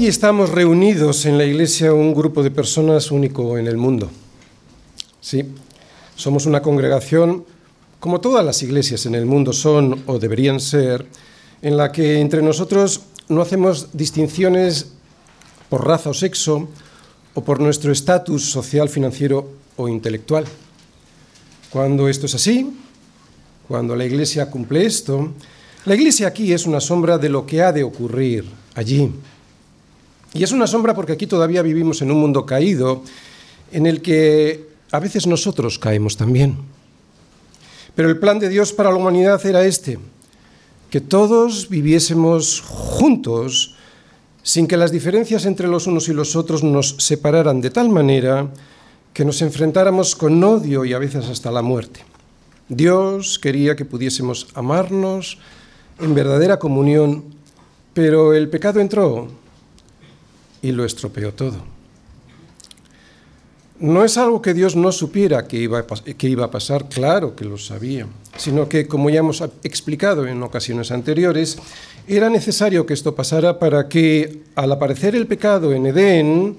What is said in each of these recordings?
Hoy estamos reunidos en la iglesia un grupo de personas único en el mundo. Sí, somos una congregación, como todas las iglesias en el mundo son o deberían ser, en la que entre nosotros no hacemos distinciones por raza o sexo o por nuestro estatus social, financiero o intelectual. Cuando esto es así, cuando la iglesia cumple esto, la iglesia aquí es una sombra de lo que ha de ocurrir allí. Y es una sombra porque aquí todavía vivimos en un mundo caído en el que a veces nosotros caemos también. Pero el plan de Dios para la humanidad era este, que todos viviésemos juntos sin que las diferencias entre los unos y los otros nos separaran de tal manera que nos enfrentáramos con odio y a veces hasta la muerte. Dios quería que pudiésemos amarnos en verdadera comunión, pero el pecado entró y lo estropeó todo. No es algo que Dios no supiera que iba, que iba a pasar, claro que lo sabía, sino que, como ya hemos explicado en ocasiones anteriores, era necesario que esto pasara para que, al aparecer el pecado en Edén,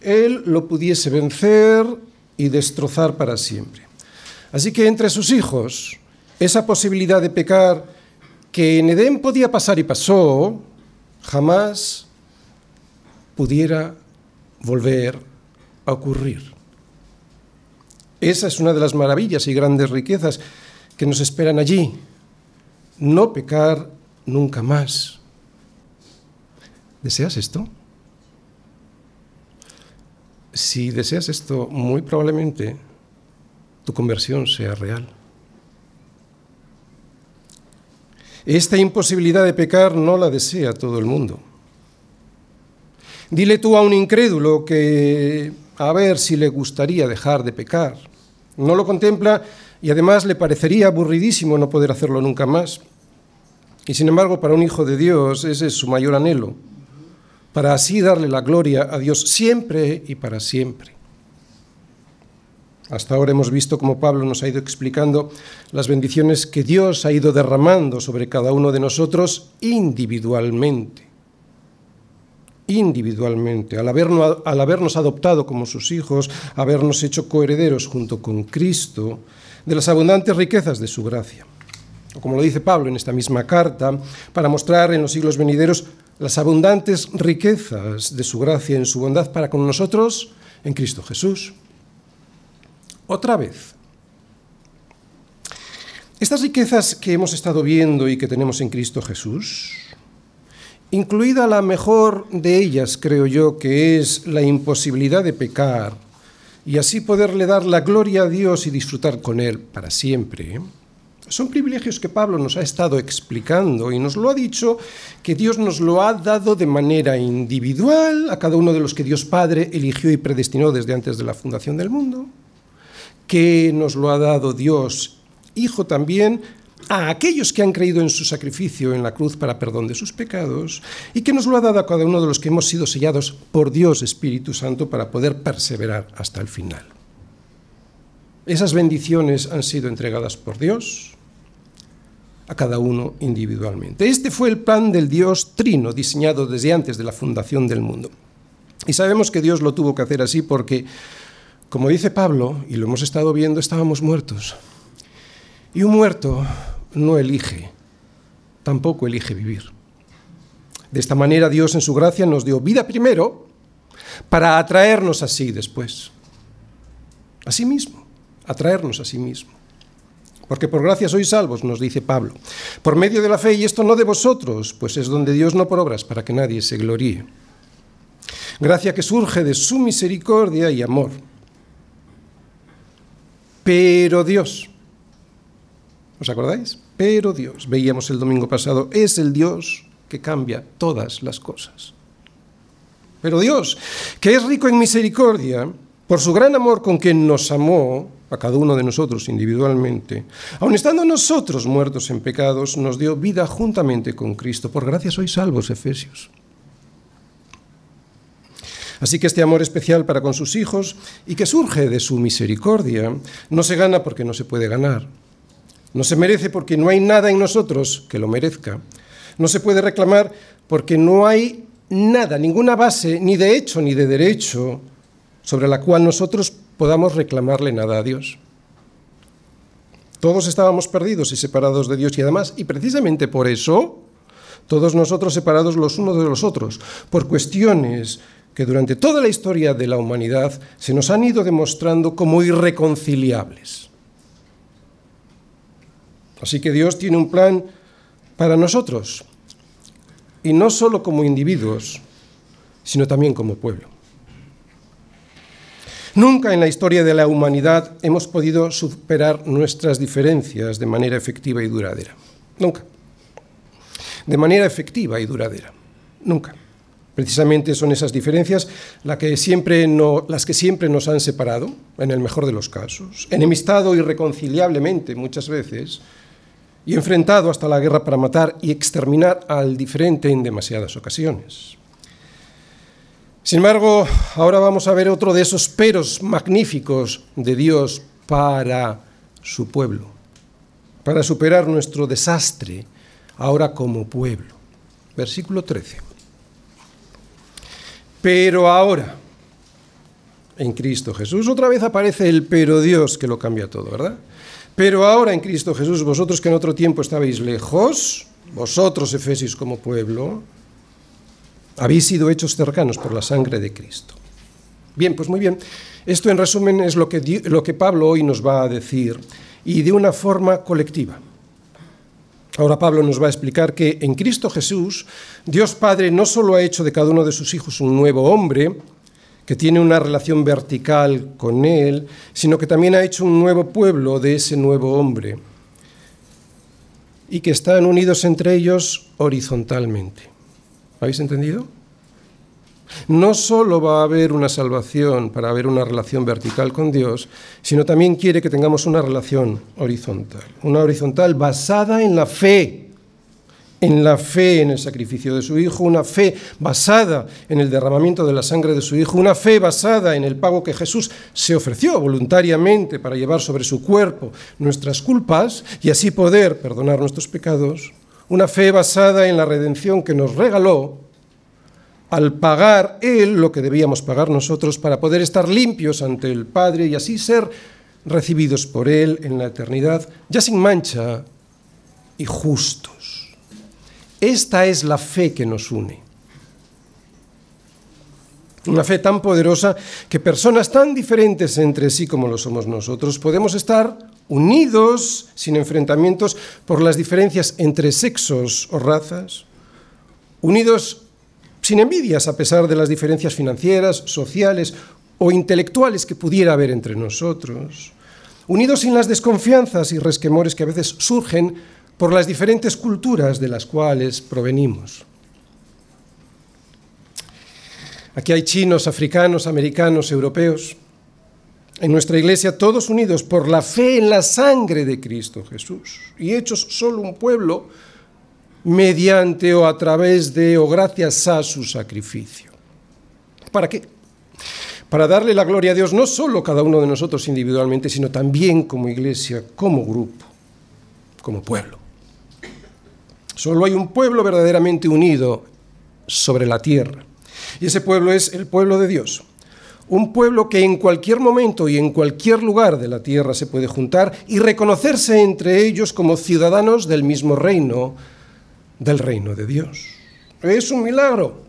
Él lo pudiese vencer y destrozar para siempre. Así que entre sus hijos, esa posibilidad de pecar que en Edén podía pasar y pasó, jamás pudiera volver a ocurrir. Esa es una de las maravillas y grandes riquezas que nos esperan allí. No pecar nunca más. ¿Deseas esto? Si deseas esto, muy probablemente tu conversión sea real. Esta imposibilidad de pecar no la desea todo el mundo. Dile tú a un incrédulo que a ver si le gustaría dejar de pecar. No lo contempla y además le parecería aburridísimo no poder hacerlo nunca más. Y sin embargo, para un hijo de Dios ese es su mayor anhelo, para así darle la gloria a Dios siempre y para siempre. Hasta ahora hemos visto cómo Pablo nos ha ido explicando las bendiciones que Dios ha ido derramando sobre cada uno de nosotros individualmente individualmente, al habernos, adoptado como sus hijos, habernos hecho coherederos junto con Cristo de las abundantes riquezas de su gracia. O como lo dice Pablo en esta misma carta, para mostrar en los siglos venideros las abundantes riquezas de su gracia en su bondad para con nosotros en Cristo Jesús. Otra vez, estas riquezas que hemos estado viendo y que tenemos en Cristo Jesús, incluida la mejor de ellas, creo yo, que es la imposibilidad de pecar y así poderle dar la gloria a Dios y disfrutar con Él para siempre. Son privilegios que Pablo nos ha estado explicando y nos lo ha dicho que Dios nos lo ha dado de manera individual a cada uno de los que Dios Padre eligió y predestinó desde antes de la fundación del mundo, que nos lo ha dado Dios Hijo también a aquellos que han creído en su sacrificio en la cruz para perdón de sus pecados y que nos lo ha dado a cada uno de los que hemos sido sellados por Dios Espíritu Santo para poder perseverar hasta el final. Esas bendiciones han sido entregadas por Dios a cada uno individualmente. Este fue el plan del Dios trino diseñado desde antes de la fundación del mundo. Y sabemos que Dios lo tuvo que hacer así porque, como dice Pablo, y lo hemos estado viendo, estábamos muertos. Y un muerto no elige, tampoco elige vivir. De esta manera Dios en su gracia nos dio vida primero para atraernos así después. A sí mismo, atraernos a sí mismo. Porque por gracia sois salvos, nos dice Pablo, por medio de la fe, y esto no de vosotros, pues es donde Dios no por obras, para que nadie se gloríe. Gracia que surge de su misericordia y amor. Pero Dios, ¿os acordáis? Pero Dios, veíamos el domingo pasado, es el Dios que cambia todas las cosas. Pero Dios, que es rico en misericordia, por su gran amor con quien nos amó, a cada uno de nosotros individualmente, aun estando nosotros muertos en pecados, nos dio vida juntamente con Cristo. Por gracia sois salvos, Efesios. Así que este amor especial para con sus hijos y que surge de su misericordia no se gana porque no se puede ganar. No se merece porque no hay nada en nosotros que lo merezca. No se puede reclamar porque no hay nada, ninguna base, ni de hecho ni de derecho, sobre la cual nosotros podamos reclamarle nada a Dios. Todos estábamos perdidos y separados de Dios y además, y precisamente por eso, todos nosotros separados los unos de los otros, por cuestiones que durante toda la historia de la humanidad se nos han ido demostrando como irreconciliables. Así que Dios tiene un plan para nosotros, y no solo como individuos, sino también como pueblo. Nunca en la historia de la humanidad hemos podido superar nuestras diferencias de manera efectiva y duradera. Nunca. De manera efectiva y duradera. Nunca. Precisamente son esas diferencias las que, siempre las que siempre nos han separado, en el mejor de los casos, enemistado irreconciliablemente muchas veces, y enfrentado hasta la guerra para matar y exterminar al diferente en demasiadas ocasiones. Sin embargo, ahora vamos a ver otro de esos peros magníficos de Dios para su pueblo, para superar nuestro desastre ahora como pueblo. Versículo 13. Pero ahora, en Cristo Jesús, otra vez aparece el pero Dios que lo cambia todo, ¿verdad? Pero ahora en Cristo Jesús, vosotros que en otro tiempo estabais lejos, vosotros, Efesios, como pueblo, habéis sido hechos cercanos por la sangre de Cristo. Bien, pues muy bien. Esto en resumen es lo que, lo que Pablo hoy nos va a decir y de una forma colectiva. Ahora Pablo nos va a explicar que en Cristo Jesús Dios Padre no solo ha hecho de cada uno de sus hijos un nuevo hombre, que tiene una relación vertical con Él, sino que también ha hecho un nuevo pueblo de ese nuevo hombre y que están unidos entre ellos horizontalmente. ¿Habéis entendido? No solo va a haber una salvación para haber una relación vertical con Dios, sino también quiere que tengamos una relación horizontal, una horizontal basada en la fe en la fe en el sacrificio de su Hijo, una fe basada en el derramamiento de la sangre de su Hijo, una fe basada en el pago que Jesús se ofreció voluntariamente para llevar sobre su cuerpo nuestras culpas y así poder perdonar nuestros pecados, una fe basada en la redención que nos regaló al pagar Él lo que debíamos pagar nosotros para poder estar limpios ante el Padre y así ser recibidos por Él en la eternidad, ya sin mancha y justo. Esta es la fe que nos une. Una fe tan poderosa que personas tan diferentes entre sí como lo somos nosotros podemos estar unidos sin enfrentamientos por las diferencias entre sexos o razas, unidos sin envidias a pesar de las diferencias financieras, sociales o intelectuales que pudiera haber entre nosotros, unidos sin las desconfianzas y resquemores que a veces surgen por las diferentes culturas de las cuales provenimos. Aquí hay chinos, africanos, americanos, europeos. En nuestra iglesia todos unidos por la fe en la sangre de Cristo Jesús y hechos solo un pueblo mediante o a través de o gracias a su sacrificio. ¿Para qué? Para darle la gloria a Dios no solo cada uno de nosotros individualmente, sino también como iglesia, como grupo, como pueblo. Solo hay un pueblo verdaderamente unido sobre la tierra. Y ese pueblo es el pueblo de Dios. Un pueblo que en cualquier momento y en cualquier lugar de la tierra se puede juntar y reconocerse entre ellos como ciudadanos del mismo reino, del reino de Dios. Es un milagro.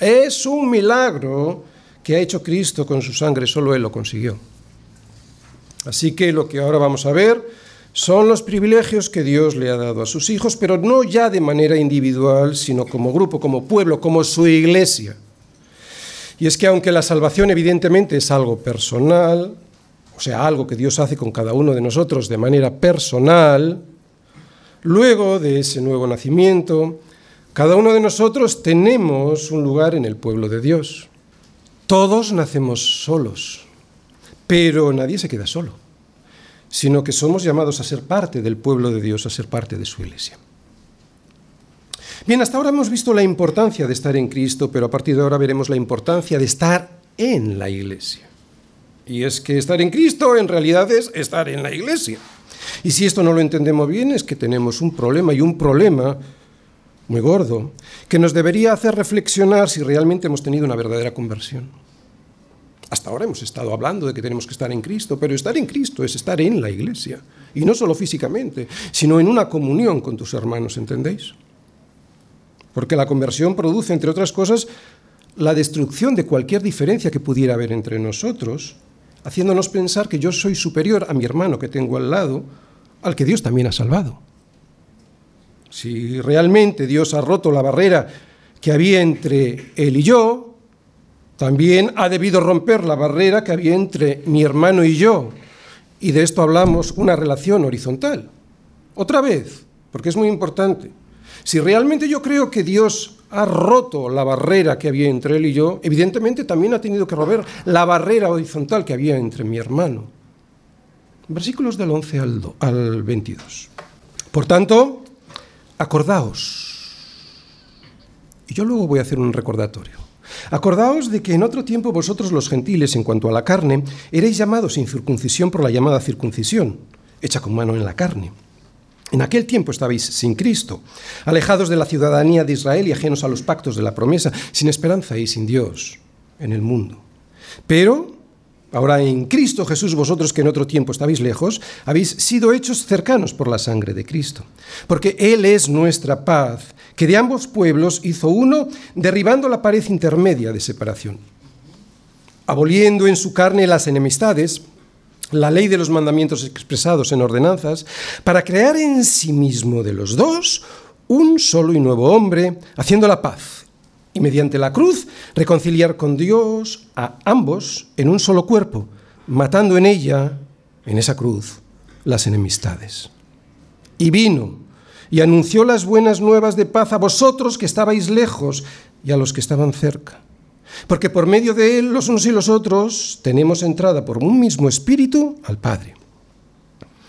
Es un milagro que ha hecho Cristo con su sangre, solo Él lo consiguió. Así que lo que ahora vamos a ver son los privilegios que Dios le ha dado a sus hijos, pero no ya de manera individual, sino como grupo, como pueblo, como su iglesia. Y es que aunque la salvación evidentemente es algo personal, o sea, algo que Dios hace con cada uno de nosotros de manera personal, luego de ese nuevo nacimiento, cada uno de nosotros tenemos un lugar en el pueblo de Dios. Todos nacemos solos, pero nadie se queda solo sino que somos llamados a ser parte del pueblo de Dios, a ser parte de su iglesia. Bien, hasta ahora hemos visto la importancia de estar en Cristo, pero a partir de ahora veremos la importancia de estar en la iglesia. Y es que estar en Cristo en realidad es estar en la iglesia. Y si esto no lo entendemos bien es que tenemos un problema y un problema muy gordo, que nos debería hacer reflexionar si realmente hemos tenido una verdadera conversión. Hasta ahora hemos estado hablando de que tenemos que estar en Cristo, pero estar en Cristo es estar en la iglesia, y no solo físicamente, sino en una comunión con tus hermanos, ¿entendéis? Porque la conversión produce, entre otras cosas, la destrucción de cualquier diferencia que pudiera haber entre nosotros, haciéndonos pensar que yo soy superior a mi hermano que tengo al lado, al que Dios también ha salvado. Si realmente Dios ha roto la barrera que había entre él y yo, también ha debido romper la barrera que había entre mi hermano y yo. Y de esto hablamos una relación horizontal. Otra vez, porque es muy importante. Si realmente yo creo que Dios ha roto la barrera que había entre él y yo, evidentemente también ha tenido que romper la barrera horizontal que había entre mi hermano. Versículos del 11 al, al 22. Por tanto, acordaos. Y yo luego voy a hacer un recordatorio. Acordaos de que en otro tiempo vosotros los gentiles, en cuanto a la carne, erais llamados sin circuncisión por la llamada circuncisión, hecha con mano en la carne en aquel tiempo estabais sin Cristo, alejados de la ciudadanía de Israel y ajenos a los pactos de la promesa, sin esperanza y sin Dios en el mundo. Pero ahora en Cristo Jesús vosotros que en otro tiempo estabais lejos, habéis sido hechos cercanos por la sangre de Cristo. Porque Él es nuestra paz, que de ambos pueblos hizo uno, derribando la pared intermedia de separación, aboliendo en su carne las enemistades la ley de los mandamientos expresados en ordenanzas, para crear en sí mismo de los dos un solo y nuevo hombre, haciendo la paz, y mediante la cruz reconciliar con Dios a ambos en un solo cuerpo, matando en ella, en esa cruz, las enemistades. Y vino y anunció las buenas nuevas de paz a vosotros que estabais lejos y a los que estaban cerca porque por medio de Él los unos y los otros tenemos entrada por un mismo espíritu al Padre.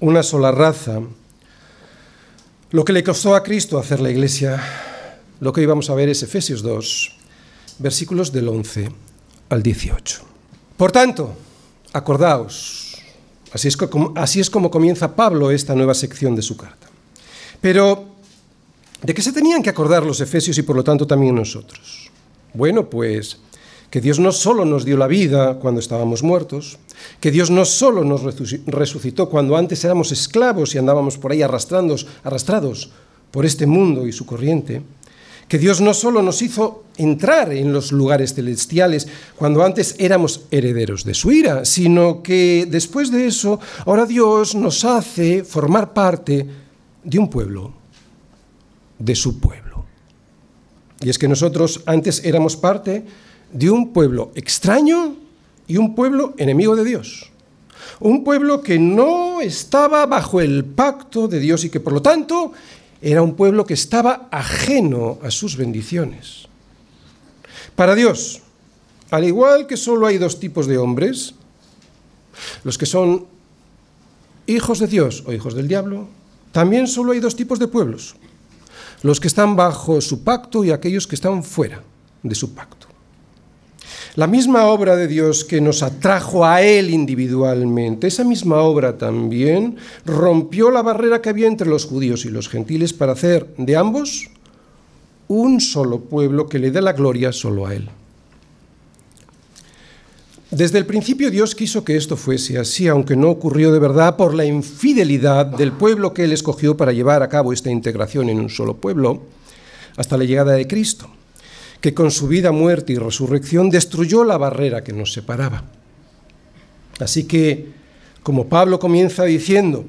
una sola raza. Lo que le costó a Cristo hacer la iglesia, lo que íbamos a ver es Efesios 2, versículos del 11 al 18. Por tanto, acordaos, así es, como, así es como comienza Pablo esta nueva sección de su carta. Pero ¿De qué se tenían que acordar los efesios y por lo tanto también nosotros? Bueno, pues que Dios no solo nos dio la vida cuando estábamos muertos, que Dios no solo nos resucitó cuando antes éramos esclavos y andábamos por ahí arrastrados, arrastrados por este mundo y su corriente, que Dios no solo nos hizo entrar en los lugares celestiales cuando antes éramos herederos de su ira, sino que después de eso, ahora Dios nos hace formar parte de un pueblo de su pueblo. Y es que nosotros antes éramos parte de un pueblo extraño y un pueblo enemigo de Dios. Un pueblo que no estaba bajo el pacto de Dios y que por lo tanto era un pueblo que estaba ajeno a sus bendiciones. Para Dios, al igual que solo hay dos tipos de hombres, los que son hijos de Dios o hijos del diablo, también solo hay dos tipos de pueblos, los que están bajo su pacto y aquellos que están fuera de su pacto. La misma obra de Dios que nos atrajo a Él individualmente, esa misma obra también rompió la barrera que había entre los judíos y los gentiles para hacer de ambos un solo pueblo que le dé la gloria solo a Él. Desde el principio Dios quiso que esto fuese así, aunque no ocurrió de verdad por la infidelidad del pueblo que Él escogió para llevar a cabo esta integración en un solo pueblo, hasta la llegada de Cristo, que con su vida, muerte y resurrección destruyó la barrera que nos separaba. Así que, como Pablo comienza diciendo,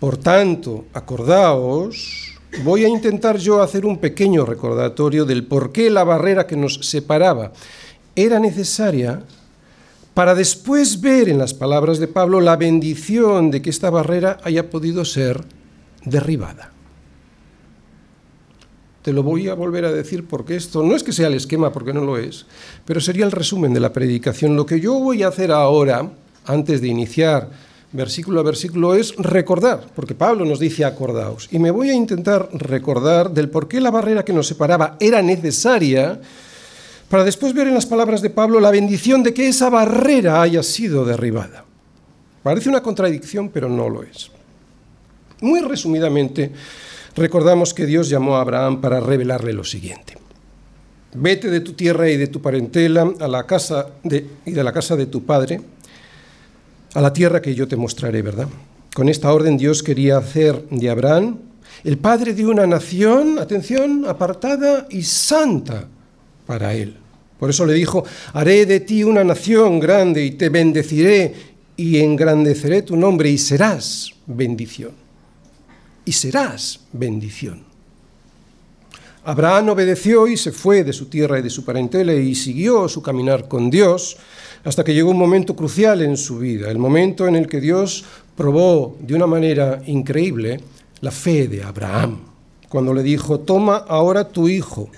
por tanto, acordaos, voy a intentar yo hacer un pequeño recordatorio del por qué la barrera que nos separaba era necesaria para después ver en las palabras de Pablo la bendición de que esta barrera haya podido ser derribada. Te lo voy a volver a decir porque esto no es que sea el esquema, porque no lo es, pero sería el resumen de la predicación. Lo que yo voy a hacer ahora, antes de iniciar versículo a versículo, es recordar, porque Pablo nos dice acordaos, y me voy a intentar recordar del por qué la barrera que nos separaba era necesaria, para después ver en las palabras de Pablo la bendición de que esa barrera haya sido derribada. Parece una contradicción, pero no lo es. Muy resumidamente, recordamos que Dios llamó a Abraham para revelarle lo siguiente. Vete de tu tierra y de tu parentela a la casa de, y de la casa de tu padre, a la tierra que yo te mostraré, ¿verdad? Con esta orden Dios quería hacer de Abraham el padre de una nación, atención, apartada y santa para él. Por eso le dijo, haré de ti una nación grande y te bendeciré y engrandeceré tu nombre y serás bendición y serás bendición. Abraham obedeció y se fue de su tierra y de su parentela y siguió su caminar con Dios hasta que llegó un momento crucial en su vida, el momento en el que Dios probó de una manera increíble la fe de Abraham, cuando le dijo, toma ahora tu hijo,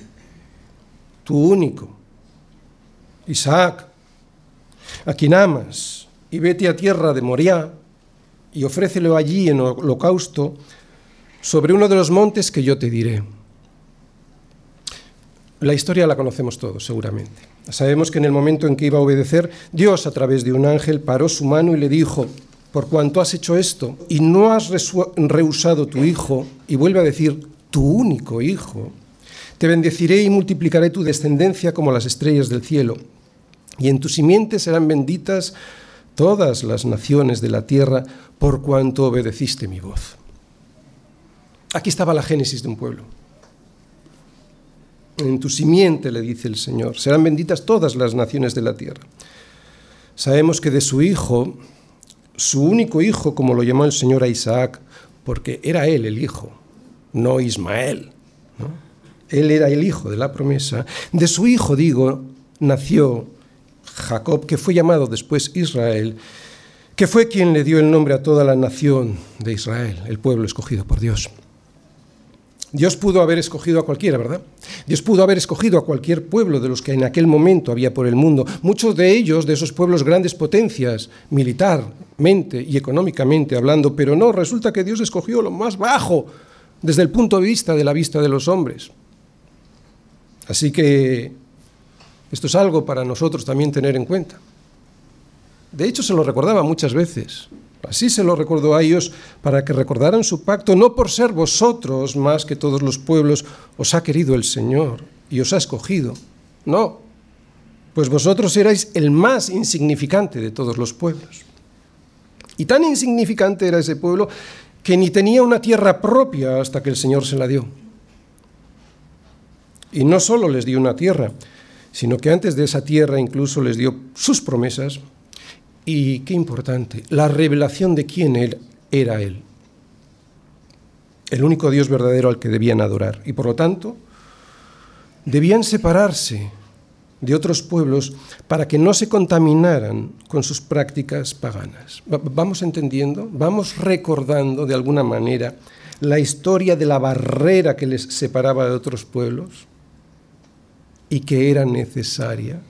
tu único, Isaac, a quien amas, y vete a tierra de Moriah y ofrécelo allí en holocausto sobre uno de los montes que yo te diré. La historia la conocemos todos, seguramente. Sabemos que en el momento en que iba a obedecer, Dios a través de un ángel paró su mano y le dijo, por cuanto has hecho esto y no has rehusado tu hijo, y vuelve a decir, tu único hijo, te bendeciré y multiplicaré tu descendencia como las estrellas del cielo, y en tu simiente serán benditas todas las naciones de la tierra por cuanto obedeciste mi voz. Aquí estaba la génesis de un pueblo. En tu simiente, le dice el Señor, serán benditas todas las naciones de la tierra. Sabemos que de su hijo, su único hijo, como lo llamó el Señor a Isaac, porque era él el hijo, no Ismael. Él era el hijo de la promesa. De su hijo, digo, nació Jacob, que fue llamado después Israel, que fue quien le dio el nombre a toda la nación de Israel, el pueblo escogido por Dios. Dios pudo haber escogido a cualquiera, ¿verdad? Dios pudo haber escogido a cualquier pueblo de los que en aquel momento había por el mundo. Muchos de ellos, de esos pueblos grandes potencias, militarmente y económicamente hablando, pero no, resulta que Dios escogió lo más bajo desde el punto de vista de la vista de los hombres. Así que esto es algo para nosotros también tener en cuenta. De hecho, se lo recordaba muchas veces. Así se lo recordó a ellos para que recordaran su pacto, no por ser vosotros más que todos los pueblos, os ha querido el Señor y os ha escogido. No, pues vosotros erais el más insignificante de todos los pueblos. Y tan insignificante era ese pueblo que ni tenía una tierra propia hasta que el Señor se la dio. Y no solo les dio una tierra, sino que antes de esa tierra incluso les dio sus promesas, y qué importante, la revelación de quién él era Él. El único Dios verdadero al que debían adorar. Y por lo tanto, debían separarse de otros pueblos para que no se contaminaran con sus prácticas paganas. Vamos entendiendo, vamos recordando de alguna manera la historia de la barrera que les separaba de otros pueblos y que era necesaria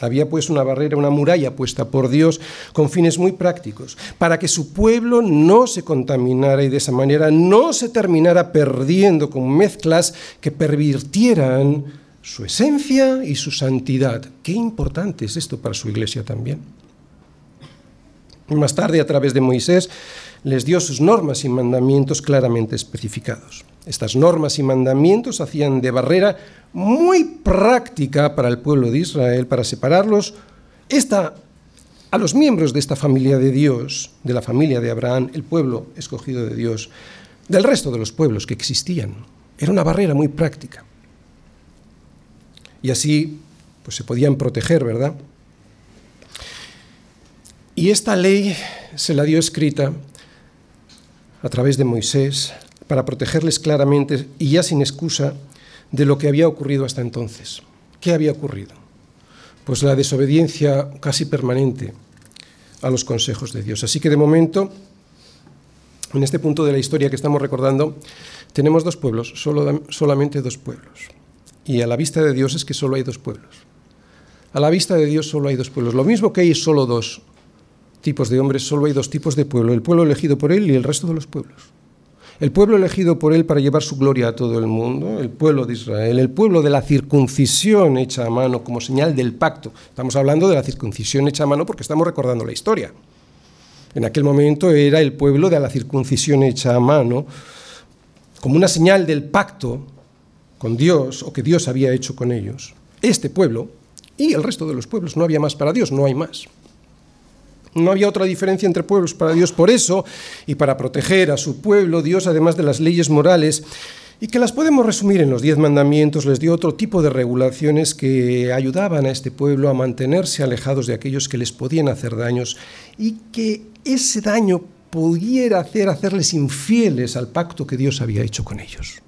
había pues una barrera, una muralla puesta por Dios con fines muy prácticos, para que su pueblo no se contaminara y de esa manera no se terminara perdiendo con mezclas que pervirtieran su esencia y su santidad. Qué importante es esto para su iglesia también. Más tarde, a través de Moisés, les dio sus normas y mandamientos claramente especificados. Estas normas y mandamientos hacían de barrera muy práctica para el pueblo de Israel, para separarlos esta, a los miembros de esta familia de Dios, de la familia de Abraham, el pueblo escogido de Dios, del resto de los pueblos que existían. Era una barrera muy práctica. Y así pues se podían proteger, ¿verdad? Y esta ley se la dio escrita a través de Moisés para protegerles claramente y ya sin excusa de lo que había ocurrido hasta entonces. ¿Qué había ocurrido? Pues la desobediencia casi permanente a los consejos de Dios. Así que de momento En este punto de la historia que estamos recordando, tenemos dos pueblos, solo, solamente dos pueblos. Y a la vista de Dios es que solo hay dos pueblos. A la vista de Dios solo hay dos pueblos. Lo mismo que hay solo dos tipos de hombres, solo hay dos tipos de pueblo. El pueblo elegido por Él y el resto de los pueblos. El pueblo elegido por Él para llevar su gloria a todo el mundo, el pueblo de Israel, el pueblo de la circuncisión hecha a mano como señal del pacto. Estamos hablando de la circuncisión hecha a mano porque estamos recordando la historia. En aquel momento era el pueblo de la circuncisión hecha a mano como una señal del pacto con Dios o que Dios había hecho con ellos. Este pueblo y el resto de los pueblos, no había más para Dios, no hay más. No había otra diferencia entre pueblos para Dios. Por eso, y para proteger a su pueblo, Dios, además de las leyes morales, y que las podemos resumir en los diez mandamientos, les dio otro tipo de regulaciones que ayudaban a este pueblo a mantenerse alejados de aquellos que les podían hacer daños y que ese daño pudiera hacer hacerles infieles al pacto que Dios había hecho con ellos.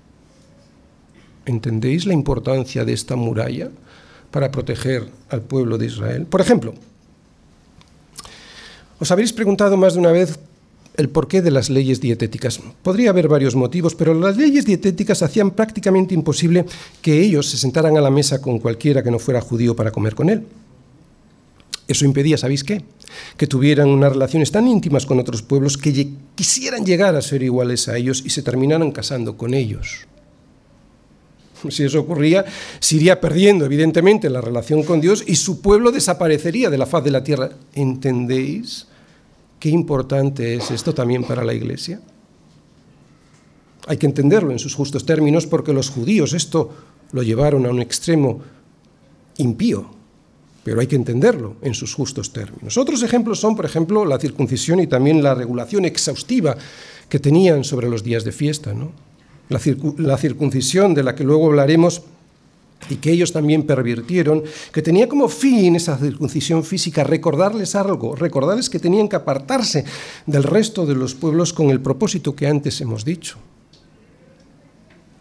¿Entendéis la importancia de esta muralla para proteger al pueblo de Israel? Por ejemplo, os habréis preguntado más de una vez el porqué de las leyes dietéticas. Podría haber varios motivos, pero las leyes dietéticas hacían prácticamente imposible que ellos se sentaran a la mesa con cualquiera que no fuera judío para comer con él. Eso impedía, ¿sabéis qué? Que tuvieran unas relaciones tan íntimas con otros pueblos que quisieran llegar a ser iguales a ellos y se terminaran casando con ellos. Si eso ocurría, se iría perdiendo, evidentemente, la relación con Dios y su pueblo desaparecería de la faz de la tierra. ¿Entendéis? Qué importante es esto también para la Iglesia. Hay que entenderlo en sus justos términos porque los judíos esto lo llevaron a un extremo impío, pero hay que entenderlo en sus justos términos. Otros ejemplos son, por ejemplo, la circuncisión y también la regulación exhaustiva que tenían sobre los días de fiesta. La, la circuncisión, de la que luego hablaremos, y que ellos también pervirtieron, que tenía como fin esa circuncisión física recordarles algo, recordarles que tenían que apartarse del resto de los pueblos con el propósito que antes hemos dicho.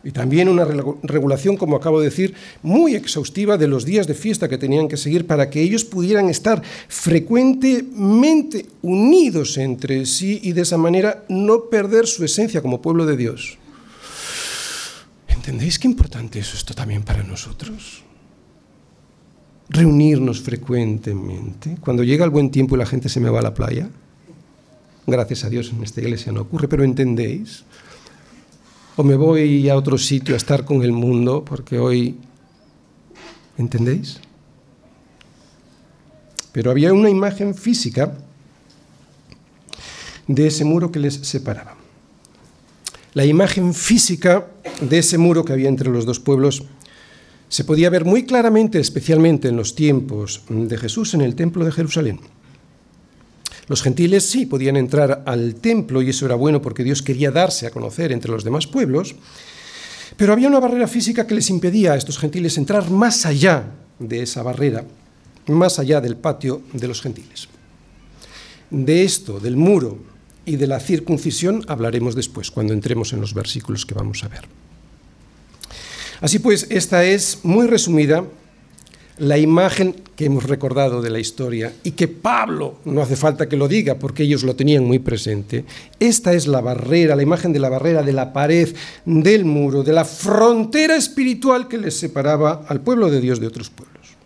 Y también una regulación, como acabo de decir, muy exhaustiva de los días de fiesta que tenían que seguir para que ellos pudieran estar frecuentemente unidos entre sí y de esa manera no perder su esencia como pueblo de Dios. ¿Entendéis qué importante es esto también para nosotros? Reunirnos frecuentemente. Cuando llega el buen tiempo y la gente se me va a la playa, gracias a Dios en esta iglesia no ocurre, pero ¿entendéis? O me voy a otro sitio a estar con el mundo, porque hoy, ¿entendéis? Pero había una imagen física de ese muro que les separaba. La imagen física de ese muro que había entre los dos pueblos se podía ver muy claramente, especialmente en los tiempos de Jesús, en el templo de Jerusalén. Los gentiles sí podían entrar al templo y eso era bueno porque Dios quería darse a conocer entre los demás pueblos, pero había una barrera física que les impedía a estos gentiles entrar más allá de esa barrera, más allá del patio de los gentiles. De esto, del muro y de la circuncisión hablaremos después, cuando entremos en los versículos que vamos a ver. Así pues, esta es, muy resumida, la imagen que hemos recordado de la historia y que Pablo, no hace falta que lo diga porque ellos lo tenían muy presente, esta es la barrera, la imagen de la barrera, de la pared, del muro, de la frontera espiritual que les separaba al pueblo de Dios de otros pueblos.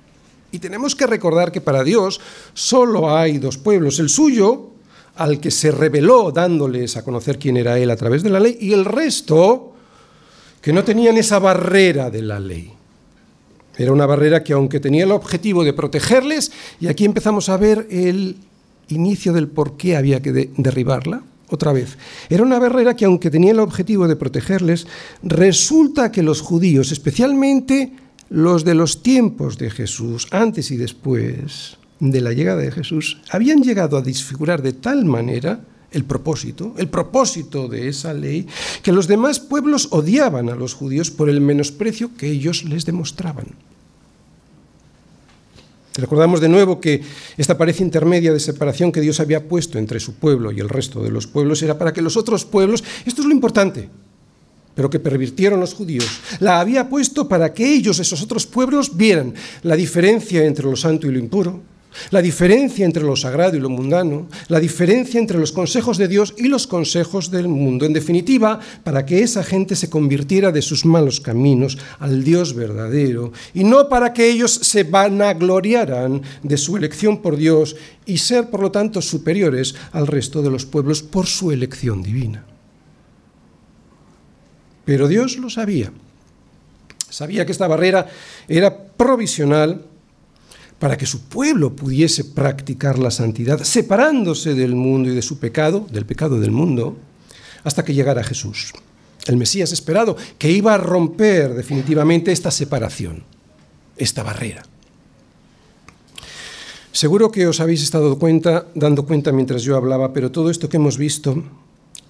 Y tenemos que recordar que para Dios solo hay dos pueblos, el suyo al que se reveló dándoles a conocer quién era Él a través de la ley, y el resto que no tenían esa barrera de la ley. Era una barrera que aunque tenía el objetivo de protegerles, y aquí empezamos a ver el inicio del por qué había que derribarla, otra vez. Era una barrera que aunque tenía el objetivo de protegerles, resulta que los judíos, especialmente los de los tiempos de Jesús, antes y después, de la llegada de Jesús habían llegado a disfigurar de tal manera el propósito, el propósito de esa ley, que los demás pueblos odiaban a los judíos por el menosprecio que ellos les demostraban. Recordamos de nuevo que esta pared intermedia de separación que Dios había puesto entre su pueblo y el resto de los pueblos era para que los otros pueblos, esto es lo importante, pero que pervirtieron los judíos, la había puesto para que ellos, esos otros pueblos, vieran la diferencia entre lo santo y lo impuro, la diferencia entre lo sagrado y lo mundano, la diferencia entre los consejos de Dios y los consejos del mundo. En definitiva, para que esa gente se convirtiera de sus malos caminos al Dios verdadero y no para que ellos se vanagloriaran de su elección por Dios y ser, por lo tanto, superiores al resto de los pueblos por su elección divina. Pero Dios lo sabía. Sabía que esta barrera era provisional para que su pueblo pudiese practicar la santidad, separándose del mundo y de su pecado, del pecado del mundo, hasta que llegara Jesús, el Mesías esperado, que iba a romper definitivamente esta separación, esta barrera. Seguro que os habéis estado cuenta, dando cuenta mientras yo hablaba, pero todo esto que hemos visto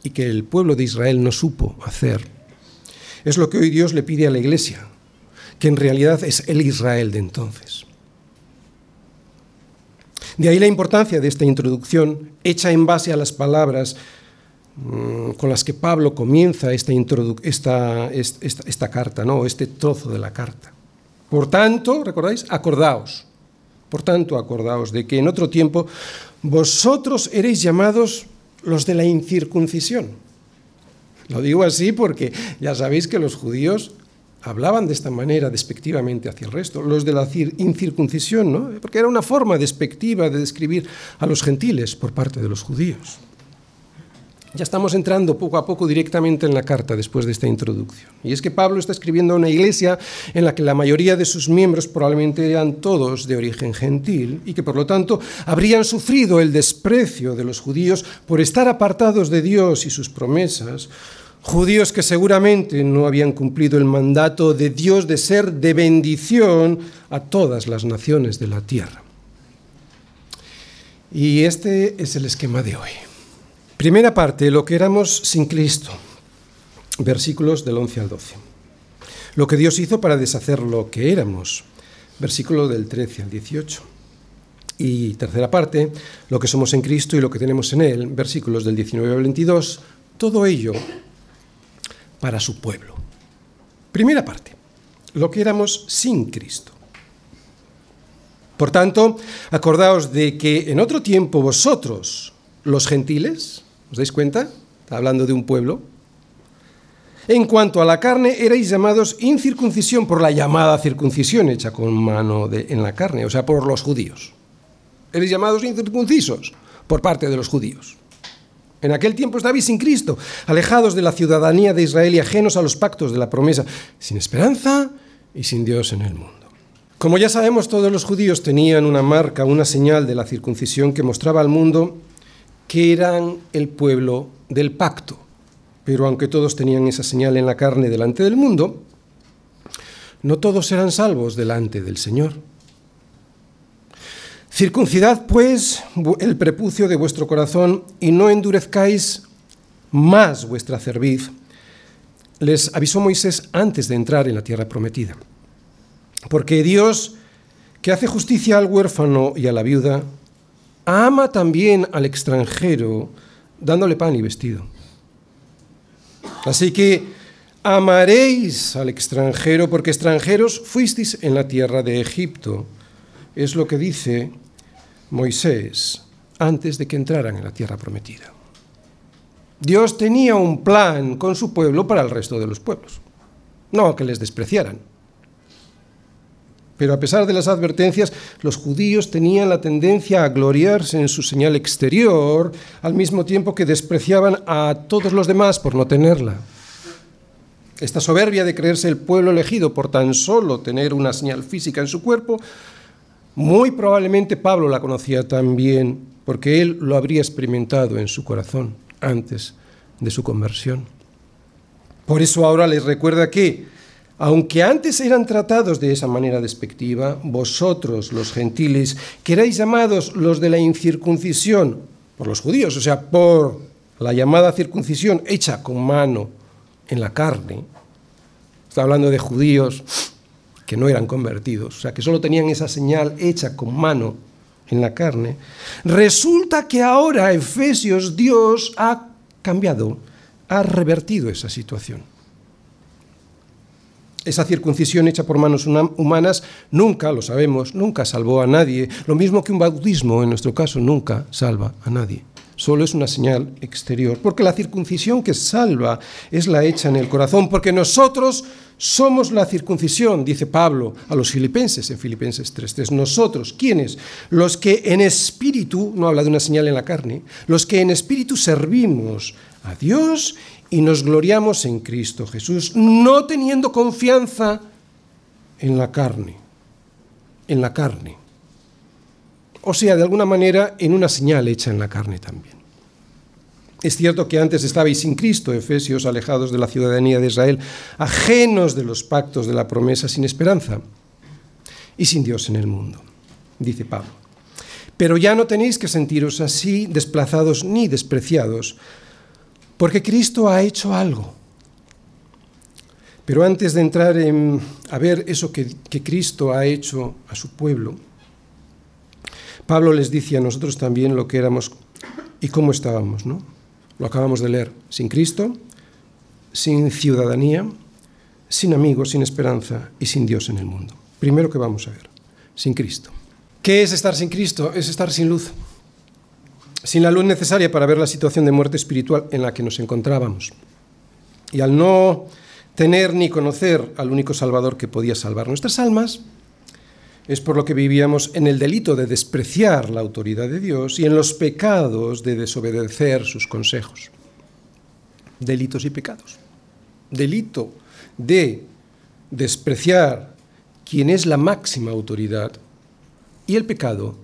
y que el pueblo de Israel no supo hacer, es lo que hoy Dios le pide a la iglesia, que en realidad es el Israel de entonces. De ahí la importancia de esta introducción, hecha en base a las palabras mm, con las que Pablo comienza esta, esta, carta, ¿no? este trozo de la carta. Por tanto, ¿recordáis? Acordaos. Por tanto, acordaos de que en otro tiempo vosotros eréis llamados los de la incircuncisión. Lo digo así porque ya sabéis que los judíos hablaban de esta manera despectivamente hacia el resto, los de la incircuncisión, ¿no? porque era una forma despectiva de describir a los gentiles por parte de los judíos. Ya estamos entrando poco a poco directamente en la carta después de esta introducción. Y es que Pablo está escribiendo a una iglesia en la que la mayoría de sus miembros probablemente eran todos de origen gentil y que por lo tanto habrían sufrido el desprecio de los judíos por estar apartados de Dios y sus promesas, judíos que seguramente no habían cumplido el mandato de Dios de ser de bendición a todas las naciones de la tierra. Y este es el esquema de hoy. Primera parte, lo que éramos sin Cristo, versículos del 11 al 12. Lo que Dios hizo para deshacer lo que éramos, versículo del 13 al 18. Y tercera parte, lo que somos en Cristo y lo que tenemos en Él, versículos del 19 al 22, todo ello para su pueblo. Primera parte, lo que éramos sin Cristo. Por tanto, acordaos de que en otro tiempo vosotros, los gentiles, ¿os dais cuenta? Está hablando de un pueblo. En cuanto a la carne, erais llamados incircuncisión por la llamada circuncisión hecha con mano en la carne, o sea, por los judíos. Erais llamados incircuncisos por parte de los judíos. En aquel tiempo estabais sin Cristo, alejados de la ciudadanía de Israel y ajenos a los pactos de la promesa, sin esperanza y sin Dios en el mundo. Como ya sabemos, todos los judíos tenían una marca, una señal de la circuncisión que mostraba al mundo que eran el pueblo del pacto. Pero aunque todos tenían esa señal en la carne delante del mundo, no todos eran salvos delante del Señor. Circuncidad, pues, el prepucio de vuestro corazón y no endurezcáis más vuestra cerviz. Les avisó Moisés antes de entrar en la tierra prometida. Porque Dios, que hace justicia al huérfano y a la viuda, ama también al extranjero, dándole pan y vestido. Así que amaréis al extranjero, porque extranjeros fuisteis en la tierra de Egipto. Es lo que dice Moisés antes de que entraran en la tierra prometida. Dios tenía un plan con su pueblo para el resto de los pueblos, no que les despreciaran. Pero a pesar de las advertencias, los judíos tenían la tendencia a gloriarse en su señal exterior, al mismo tiempo que despreciaban a todos los demás por no tenerla. Esta soberbia de creerse el pueblo elegido por tan solo tener una señal física en su cuerpo muy probablemente Pablo la conocía también, porque él lo habría experimentado en su corazón antes de su conversión. Por eso ahora les recuerda que, aunque antes eran tratados de esa manera despectiva, vosotros, los gentiles, que erais llamados los de la incircuncisión por los judíos, o sea, por la llamada circuncisión hecha con mano en la carne, está hablando de judíos que no eran convertidos, o sea, que solo tenían esa señal hecha con mano en la carne, resulta que ahora Efesios Dios ha cambiado, ha revertido esa situación. Esa circuncisión hecha por manos humanas nunca, lo sabemos, nunca salvó a nadie. Lo mismo que un bautismo, en nuestro caso, nunca salva a nadie. Solo es una señal exterior. Porque la circuncisión que salva es la hecha en el corazón. Porque nosotros somos la circuncisión, dice Pablo a los filipenses en Filipenses 3.3. Nosotros, ¿quiénes? Los que en espíritu, no habla de una señal en la carne, los que en espíritu servimos a Dios y nos gloriamos en Cristo Jesús, no teniendo confianza en la carne, en la carne. O sea, de alguna manera, en una señal hecha en la carne también. Es cierto que antes estabais sin Cristo, Efesios, alejados de la ciudadanía de Israel, ajenos de los pactos de la promesa, sin esperanza y sin Dios en el mundo, dice Pablo. Pero ya no tenéis que sentiros así, desplazados ni despreciados, porque Cristo ha hecho algo. Pero antes de entrar en, a ver eso que, que Cristo ha hecho a su pueblo, Pablo les dice a nosotros también lo que éramos y cómo estábamos, ¿no? Lo acabamos de leer. Sin Cristo, sin ciudadanía, sin amigos, sin esperanza y sin Dios en el mundo. Primero que vamos a ver, sin Cristo. ¿Qué es estar sin Cristo? Es estar sin luz sin la luz necesaria para ver la situación de muerte espiritual en la que nos encontrábamos. Y al no tener ni conocer al único Salvador que podía salvar nuestras almas, es por lo que vivíamos en el delito de despreciar la autoridad de Dios y en los pecados de desobedecer sus consejos. Delitos y pecados. Delito de despreciar quien es la máxima autoridad y el pecado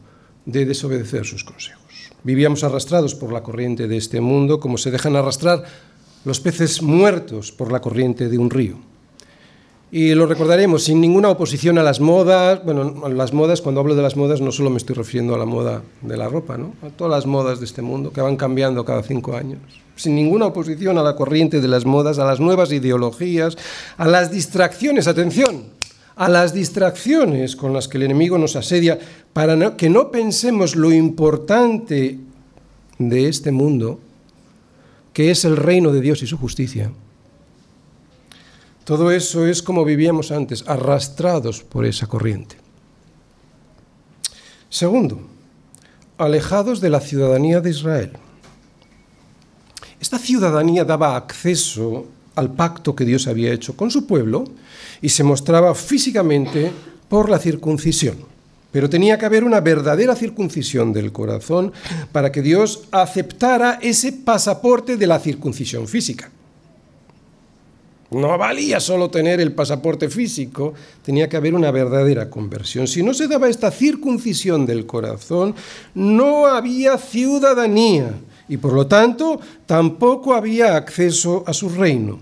de desobedecer sus consejos. Vivíamos arrastrados por la corriente de este mundo como se dejan arrastrar los peces muertos por la corriente de un río. Y lo recordaremos sin ninguna oposición a las modas. Bueno, las modas, cuando hablo de las modas, no solo me estoy refiriendo a la moda de la ropa, ¿no? a todas las modas de este mundo que van cambiando cada cinco años. Sin ninguna oposición a la corriente de las modas, a las nuevas ideologías, a las distracciones. Atención, a las distracciones con las que el enemigo nos asedia para que no pensemos lo importante de este mundo, que es el reino de Dios y su justicia. Todo eso es como vivíamos antes, arrastrados por esa corriente. Segundo, alejados de la ciudadanía de Israel. Esta ciudadanía daba acceso al pacto que Dios había hecho con su pueblo y se mostraba físicamente por la circuncisión. Pero tenía que haber una verdadera circuncisión del corazón para que Dios aceptara ese pasaporte de la circuncisión física. No valía solo tener el pasaporte físico, tenía que haber una verdadera conversión. Si no se daba esta circuncisión del corazón, no había ciudadanía y por lo tanto tampoco había acceso a su reino.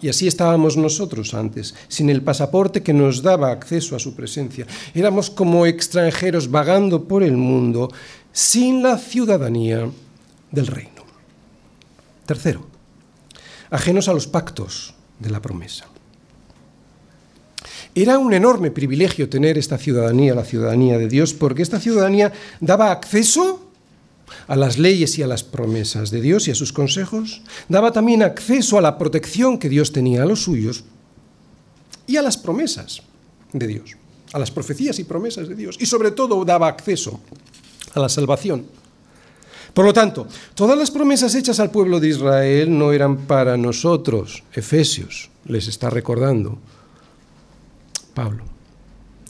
Y así estábamos nosotros antes, sin el pasaporte que nos daba acceso a su presencia. Éramos como extranjeros vagando por el mundo sin la ciudadanía del reino. Tercero, ajenos a los pactos de la promesa. Era un enorme privilegio tener esta ciudadanía, la ciudadanía de Dios, porque esta ciudadanía daba acceso a las leyes y a las promesas de Dios y a sus consejos, daba también acceso a la protección que Dios tenía a los suyos y a las promesas de Dios, a las profecías y promesas de Dios, y sobre todo daba acceso a la salvación. Por lo tanto, todas las promesas hechas al pueblo de Israel no eran para nosotros, Efesios, les está recordando Pablo.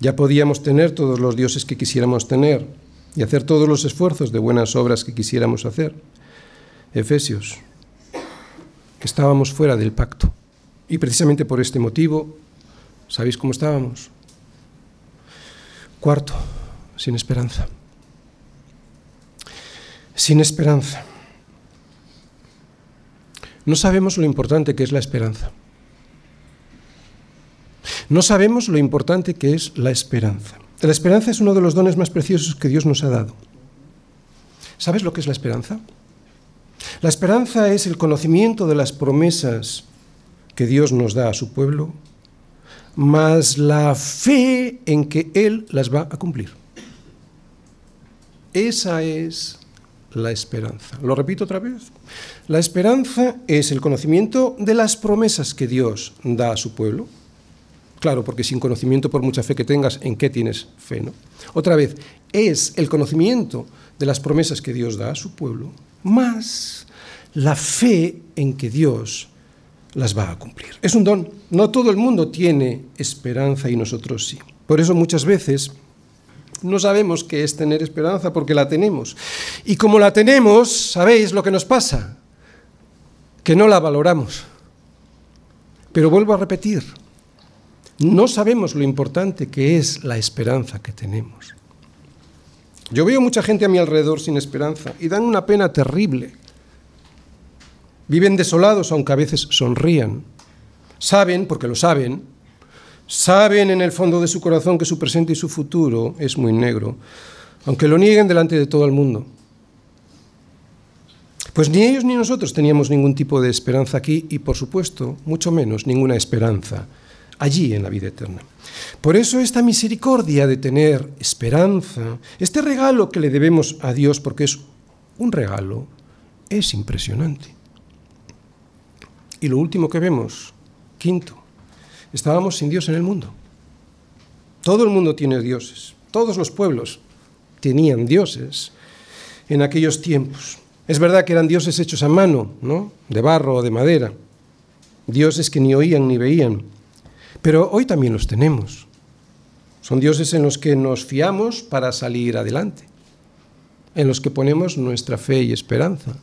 Ya podíamos tener todos los dioses que quisiéramos tener, y hacer todos los esfuerzos de buenas obras que quisiéramos hacer. Efesios, estábamos fuera del pacto. Y precisamente por este motivo, ¿sabéis cómo estábamos? Cuarto, sin esperanza. Sin esperanza. No sabemos lo importante que es la esperanza. No sabemos lo importante que es la esperanza. La esperanza es uno de los dones más preciosos que Dios nos ha dado. ¿Sabes lo que es la esperanza? La esperanza es el conocimiento de las promesas que Dios nos da a su pueblo, más la fe en que Él las va a cumplir. Esa es la esperanza. Lo repito otra vez. La esperanza es el conocimiento de las promesas que Dios da a su pueblo, Claro, porque sin conocimiento, por mucha fe que tengas, ¿en qué tienes fe? ¿no? Otra vez, es el conocimiento de las promesas que Dios da a su pueblo, más la fe en que Dios las va a cumplir. Es un don. No todo el mundo tiene esperanza y nosotros sí. Por eso muchas veces no sabemos qué es tener esperanza porque la tenemos. Y como la tenemos, ¿sabéis lo que nos pasa? Que no la valoramos. Pero vuelvo a repetir, no sabemos lo importante que es la esperanza que tenemos. Yo veo mucha gente a mi alrededor sin esperanza y dan una pena terrible. Viven desolados aunque a veces sonrían. Saben, porque lo saben, saben en el fondo de su corazón que su presente y su futuro es muy negro, aunque lo nieguen delante de todo el mundo. Pues ni ellos ni nosotros teníamos ningún tipo de esperanza aquí y, por supuesto, mucho menos ninguna esperanza allí en la vida eterna. Por eso esta misericordia de tener esperanza, este regalo que le debemos a Dios, porque es un regalo, es impresionante. Y lo último que vemos, quinto, estábamos sin Dios en el mundo. Todo el mundo tiene dioses, todos los pueblos tenían dioses en aquellos tiempos. Es verdad que eran dioses hechos a mano, ¿no? De barro o de madera. Dioses que ni oían ni veían. Pero hoy también los tenemos. Son dioses en los que nos fiamos para salir adelante, en los que ponemos nuestra fe y esperanza,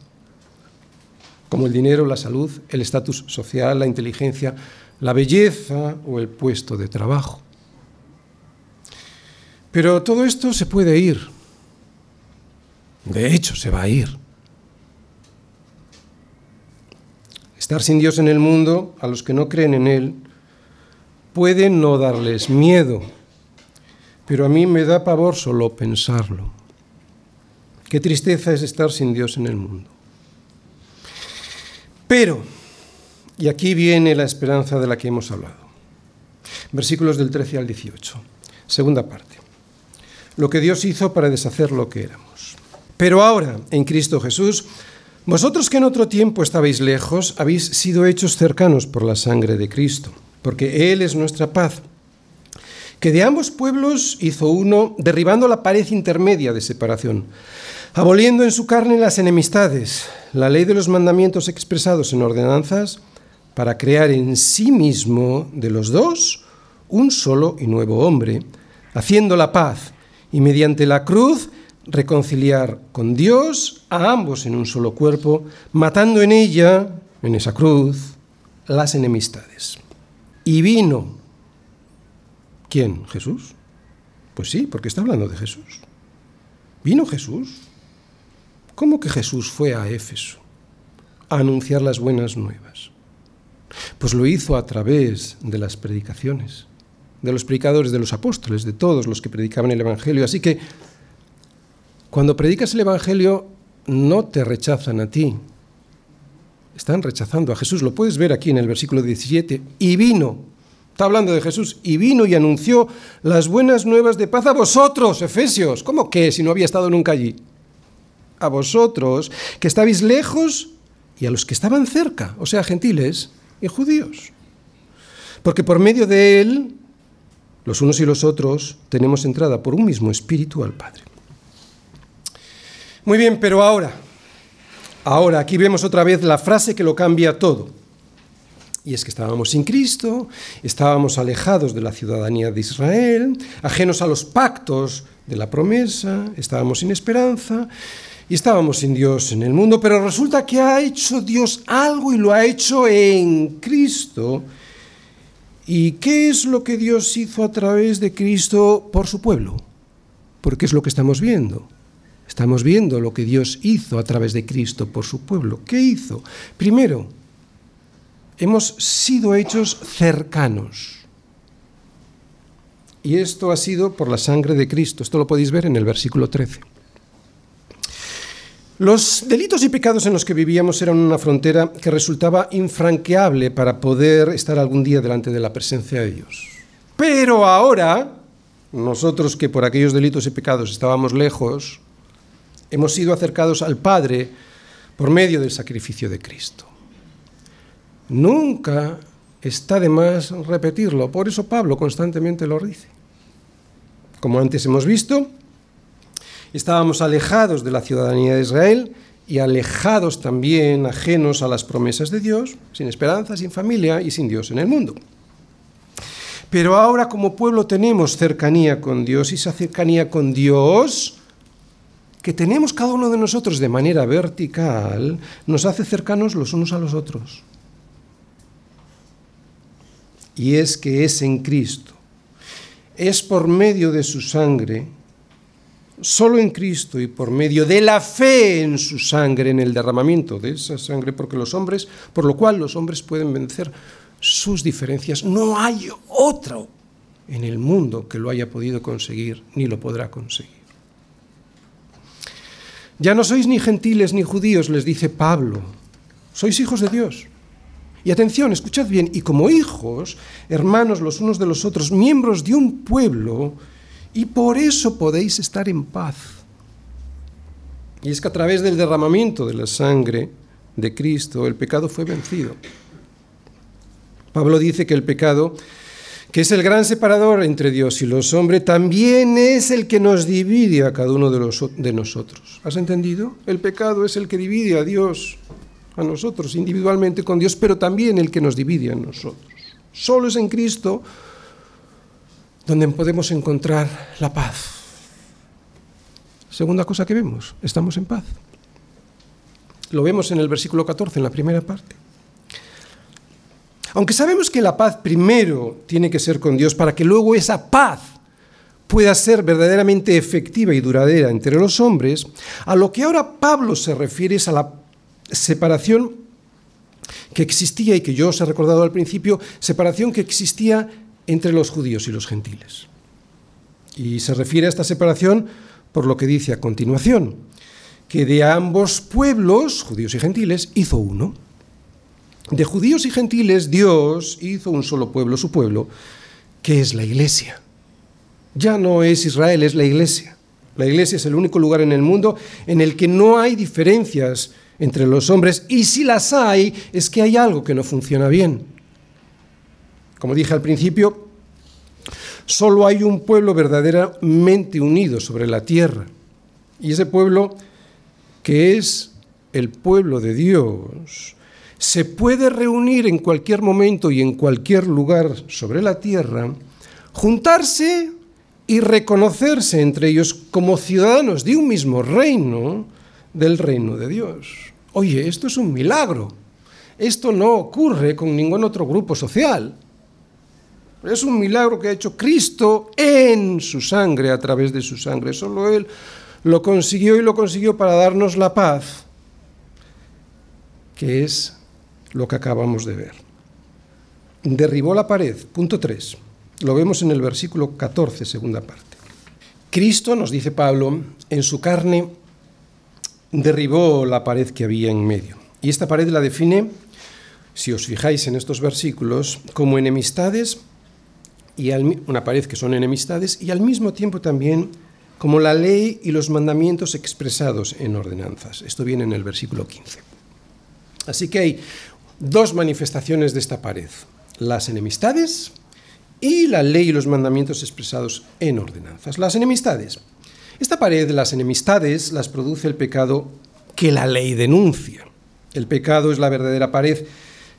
como el dinero, la salud, el estatus social, la inteligencia, la belleza o el puesto de trabajo. Pero todo esto se puede ir. De hecho, se va a ir. Estar sin Dios en el mundo, a los que no creen en Él, puede no darles miedo, pero a mí me da pavor solo pensarlo. Qué tristeza es estar sin Dios en el mundo. Pero, y aquí viene la esperanza de la que hemos hablado. Versículos del 13 al 18. Segunda parte. Lo que Dios hizo para deshacer lo que éramos. Pero ahora, en Cristo Jesús, vosotros que en otro tiempo estabais lejos, habéis sido hechos cercanos por la sangre de Cristo porque Él es nuestra paz, que de ambos pueblos hizo uno, derribando la pared intermedia de separación, aboliendo en su carne las enemistades, la ley de los mandamientos expresados en ordenanzas, para crear en sí mismo de los dos un solo y nuevo hombre, haciendo la paz y mediante la cruz reconciliar con Dios a ambos en un solo cuerpo, matando en ella, en esa cruz, las enemistades. Y vino. ¿Quién? ¿Jesús? Pues sí, porque está hablando de Jesús. ¿Vino Jesús? ¿Cómo que Jesús fue a Éfeso a anunciar las buenas nuevas? Pues lo hizo a través de las predicaciones, de los predicadores, de los apóstoles, de todos los que predicaban el Evangelio. Así que cuando predicas el Evangelio no te rechazan a ti, están rechazando a Jesús. Lo puedes ver aquí en el versículo 17. Y vino, está hablando de Jesús, y vino y anunció las buenas nuevas de paz a vosotros, Efesios. ¿Cómo que si no había estado nunca allí? A vosotros, que estabais lejos, y a los que estaban cerca, o sea, gentiles y judíos. Porque por medio de él, los unos y los otros, tenemos entrada por un mismo espíritu al Padre. Muy bien, pero ahora, Ahora, aquí vemos otra vez la frase que lo cambia todo. Y es que estábamos sin Cristo, estábamos alejados de la ciudadanía de Israel, ajenos a los pactos de la promesa, estábamos sin esperanza y estábamos sin Dios en el mundo, pero resulta que ha hecho Dios algo y lo ha hecho en Cristo. ¿Y qué es lo que Dios hizo a través de Cristo por su pueblo? Porque es lo que estamos viendo. Estamos viendo lo que Dios hizo a través de Cristo por su pueblo. ¿Qué hizo? Primero, hemos sido hechos cercanos. Y esto ha sido por la sangre de Cristo. Esto lo podéis ver en el versículo 13. Los delitos y pecados en los que vivíamos eran una frontera que resultaba infranqueable para poder estar algún día delante de la presencia de Dios. Pero ahora, nosotros que por aquellos delitos y pecados estábamos lejos, hemos sido acercados al Padre por medio del sacrificio de Cristo. Nunca está de más repetirlo, por eso Pablo constantemente lo dice. Como antes hemos visto, estábamos alejados de la ciudadanía de Israel y alejados también, ajenos a las promesas de Dios, sin esperanza, sin familia y sin Dios en el mundo. Pero ahora como pueblo tenemos cercanía con Dios y esa cercanía con Dios que tenemos cada uno de nosotros de manera vertical nos hace cercanos los unos a los otros. Y es que es en Cristo. Es por medio de su sangre solo en Cristo y por medio de la fe en su sangre, en el derramamiento de esa sangre, porque los hombres, por lo cual los hombres pueden vencer sus diferencias. No hay otro en el mundo que lo haya podido conseguir, ni lo podrá conseguir. Ya no sois ni gentiles ni judíos, les dice Pablo, sois hijos de Dios. Y atención, escuchad bien, y como hijos, hermanos los unos de los otros, miembros de un pueblo, y por eso podéis estar en paz. Y es que a través del derramamiento de la sangre de Cristo el pecado fue vencido. Pablo dice que el pecado, que es el gran separador entre Dios y los hombres, también es el que nos divide a cada uno de, nosotros. ¿Has entendido? El pecado es el que divide a Dios, a nosotros individualmente con Dios, pero también el que nos divide a nosotros. Solo es en Cristo donde podemos encontrar la paz. Segunda cosa que vemos, estamos en paz. Lo vemos en el versículo 14, en la primera parte. Aunque sabemos que la paz primero tiene que ser con Dios para que luego esa paz pueda ser verdaderamente efectiva y duradera entre los hombres, a lo que ahora Pablo se refiere es a la separación que existía y que yo os he recordado al principio, separación que existía entre los judíos y los gentiles. Y se refiere a esta separación por lo que dice a continuación, que de ambos pueblos, judíos y gentiles, hizo uno. De judíos y gentiles Dios hizo un solo pueblo, su pueblo, que es la iglesia. Ya no es Israel, es la iglesia. La iglesia es el único lugar en el mundo en el que no hay diferencias entre los hombres y si las hay es que hay algo que no funciona bien. Como dije al principio, solo hay un pueblo verdaderamente unido sobre la tierra. Y ese pueblo, que es el pueblo de Dios, se puede reunir en cualquier momento y en cualquier lugar sobre la tierra, juntarse y reconocerse entre ellos como ciudadanos de un mismo reino, del reino de Dios. Oye, esto es un milagro. Esto no ocurre con ningún otro grupo social. Es un milagro que ha hecho Cristo en su sangre, a través de su sangre. Solo Él lo consiguió y lo consiguió para darnos la paz, que es lo que acabamos de ver. Derribó la pared, punto 3. Lo vemos en el versículo 14, segunda parte. Cristo, nos dice Pablo, en su carne derribó la pared que había en medio. Y esta pared la define, si os fijáis en estos versículos, como enemistades y una pared que son enemistades y al mismo tiempo también como la ley y los mandamientos expresados en ordenanzas. Esto viene en el versículo 15. Así que hay dos manifestaciones de esta pared, las enemistades y la ley y los mandamientos expresados en ordenanzas. Las enemistades. Esta pared, las enemistades, las produce el pecado que la ley denuncia. El pecado es la verdadera pared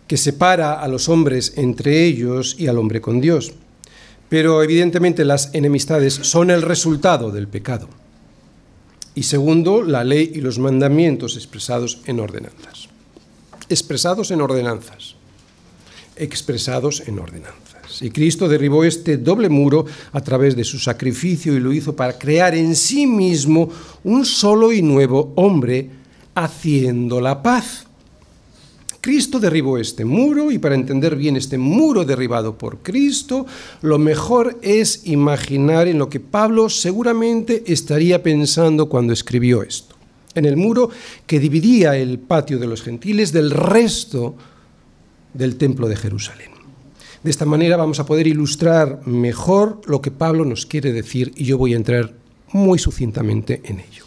que separa a los hombres entre ellos y al hombre con Dios. Pero evidentemente las enemistades son el resultado del pecado. Y segundo, la ley y los mandamientos expresados en ordenanzas. Expresados en ordenanzas. Expresados en ordenanzas. Y Cristo derribó este doble muro a través de su sacrificio y lo hizo para crear en sí mismo un solo y nuevo hombre, haciendo la paz Cristo derribó este muro y para entender bien este muro derribado por Cristo, lo mejor es imaginar en lo que Pablo seguramente estaría pensando cuando escribió esto. En el muro que dividía el patio de los gentiles del resto del templo de Jerusalén. De esta manera vamos a poder ilustrar mejor lo que Pablo nos quiere decir y yo voy a entrar muy sucintamente en ello.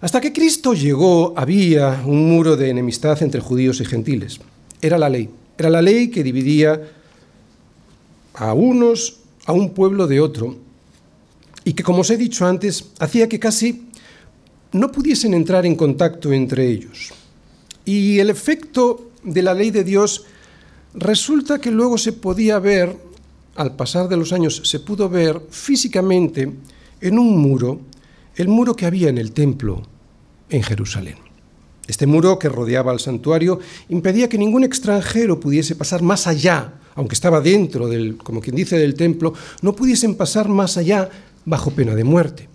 Hasta que Cristo llegó había un muro de enemistad entre judíos y gentiles. Era la ley. Era la ley que dividía a unos, a un pueblo de otro, y que, como os he dicho antes, hacía que casi no pudiesen entrar en contacto entre ellos. Y el efecto de la ley de Dios resulta que luego se podía ver, al pasar de los años, se pudo ver físicamente en un muro, el muro que había en el templo en Jerusalén. Este muro que rodeaba el santuario impedía que ningún extranjero pudiese pasar más allá, aunque estaba dentro del, como quien dice, del templo, no pudiesen pasar más allá bajo pena de muerte.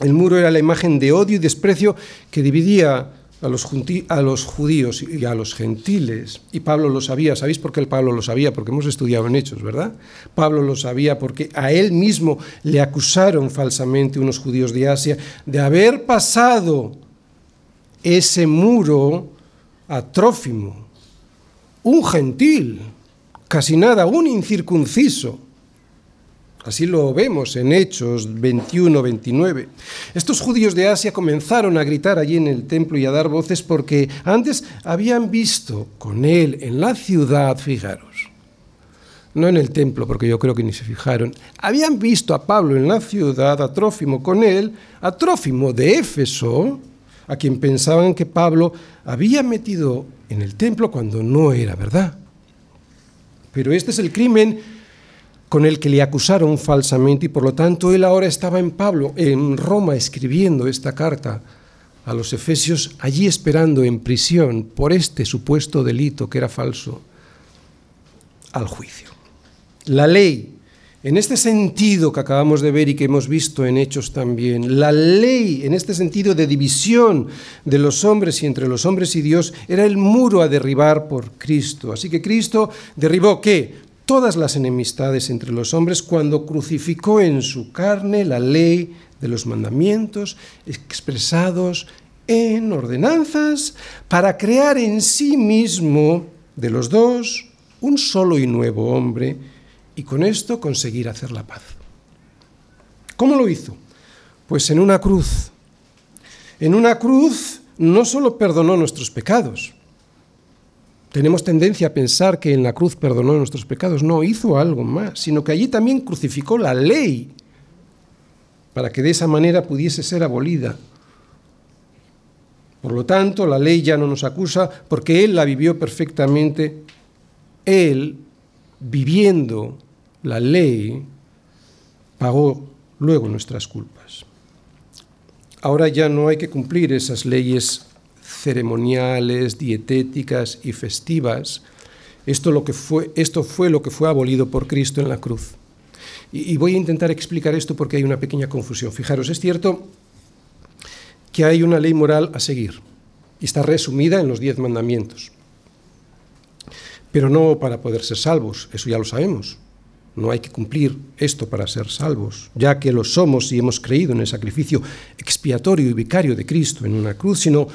El muro era la imagen de odio y desprecio que dividía a los, a los, judíos y a los gentiles. Y Pablo lo sabía. ¿Sabéis por qué el Pablo lo sabía? Porque hemos estudiado en Hechos, ¿verdad? Pablo lo sabía porque a él mismo le acusaron falsamente unos judíos de Asia de haber pasado ese muro a Trófimo, un gentil, casi nada, un incircunciso. Así lo vemos en Hechos 21-29. Estos judíos de Asia comenzaron a gritar allí en el templo y a dar voces porque antes habían visto con él en la ciudad, fijaros, no en el templo, porque yo creo que ni se fijaron, habían visto a Pablo en la ciudad, a Trófimo con él, a Trófimo de Éfeso, a quien pensaban que Pablo había metido en el templo cuando no era verdad. Pero este es el crimen con el que le acusaron falsamente y por lo tanto él ahora estaba en Pablo, en Roma, escribiendo esta carta a los efesios, allí esperando en prisión por este supuesto delito que era falso, al juicio. La ley, en este sentido que acabamos de ver y que hemos visto en Hechos también, la ley, en este sentido de división de los hombres y entre los hombres y Dios, era el muro a derribar por Cristo. Así que Cristo derribó qué? Todas las enemistades entre los hombres cuando crucificó en su carne la ley de los mandamientos expresados en ordenanzas para crear en sí mismo de los dos un solo y nuevo hombre y con esto conseguir hacer la paz. ¿Cómo lo hizo? Pues en una cruz. En una cruz no solo perdonó nuestros pecados, tenemos tendencia a pensar que en la cruz perdonó nuestros pecados. No, hizo algo más, sino que allí también crucificó la ley para que de esa manera pudiese ser abolida. Por lo tanto, la ley ya no nos acusa porque Él la vivió perfectamente. Él, viviendo la ley, pagó luego nuestras culpas. Ahora ya no hay que cumplir esas leyes ceremoniales, dietéticas y festivas. Esto, lo que fue, esto fue lo que fue abolido por Cristo en la cruz. Y, y voy a intentar explicar esto porque hay una pequeña confusión. Fijaros, es cierto que hay una ley moral a seguir y está resumida en los diez mandamientos. Pero no para poder ser salvos, eso ya lo sabemos. No hay que cumplir esto para ser salvos, ya que lo somos y hemos creído en el sacrificio expiatorio y vicario de Cristo en una cruz, sino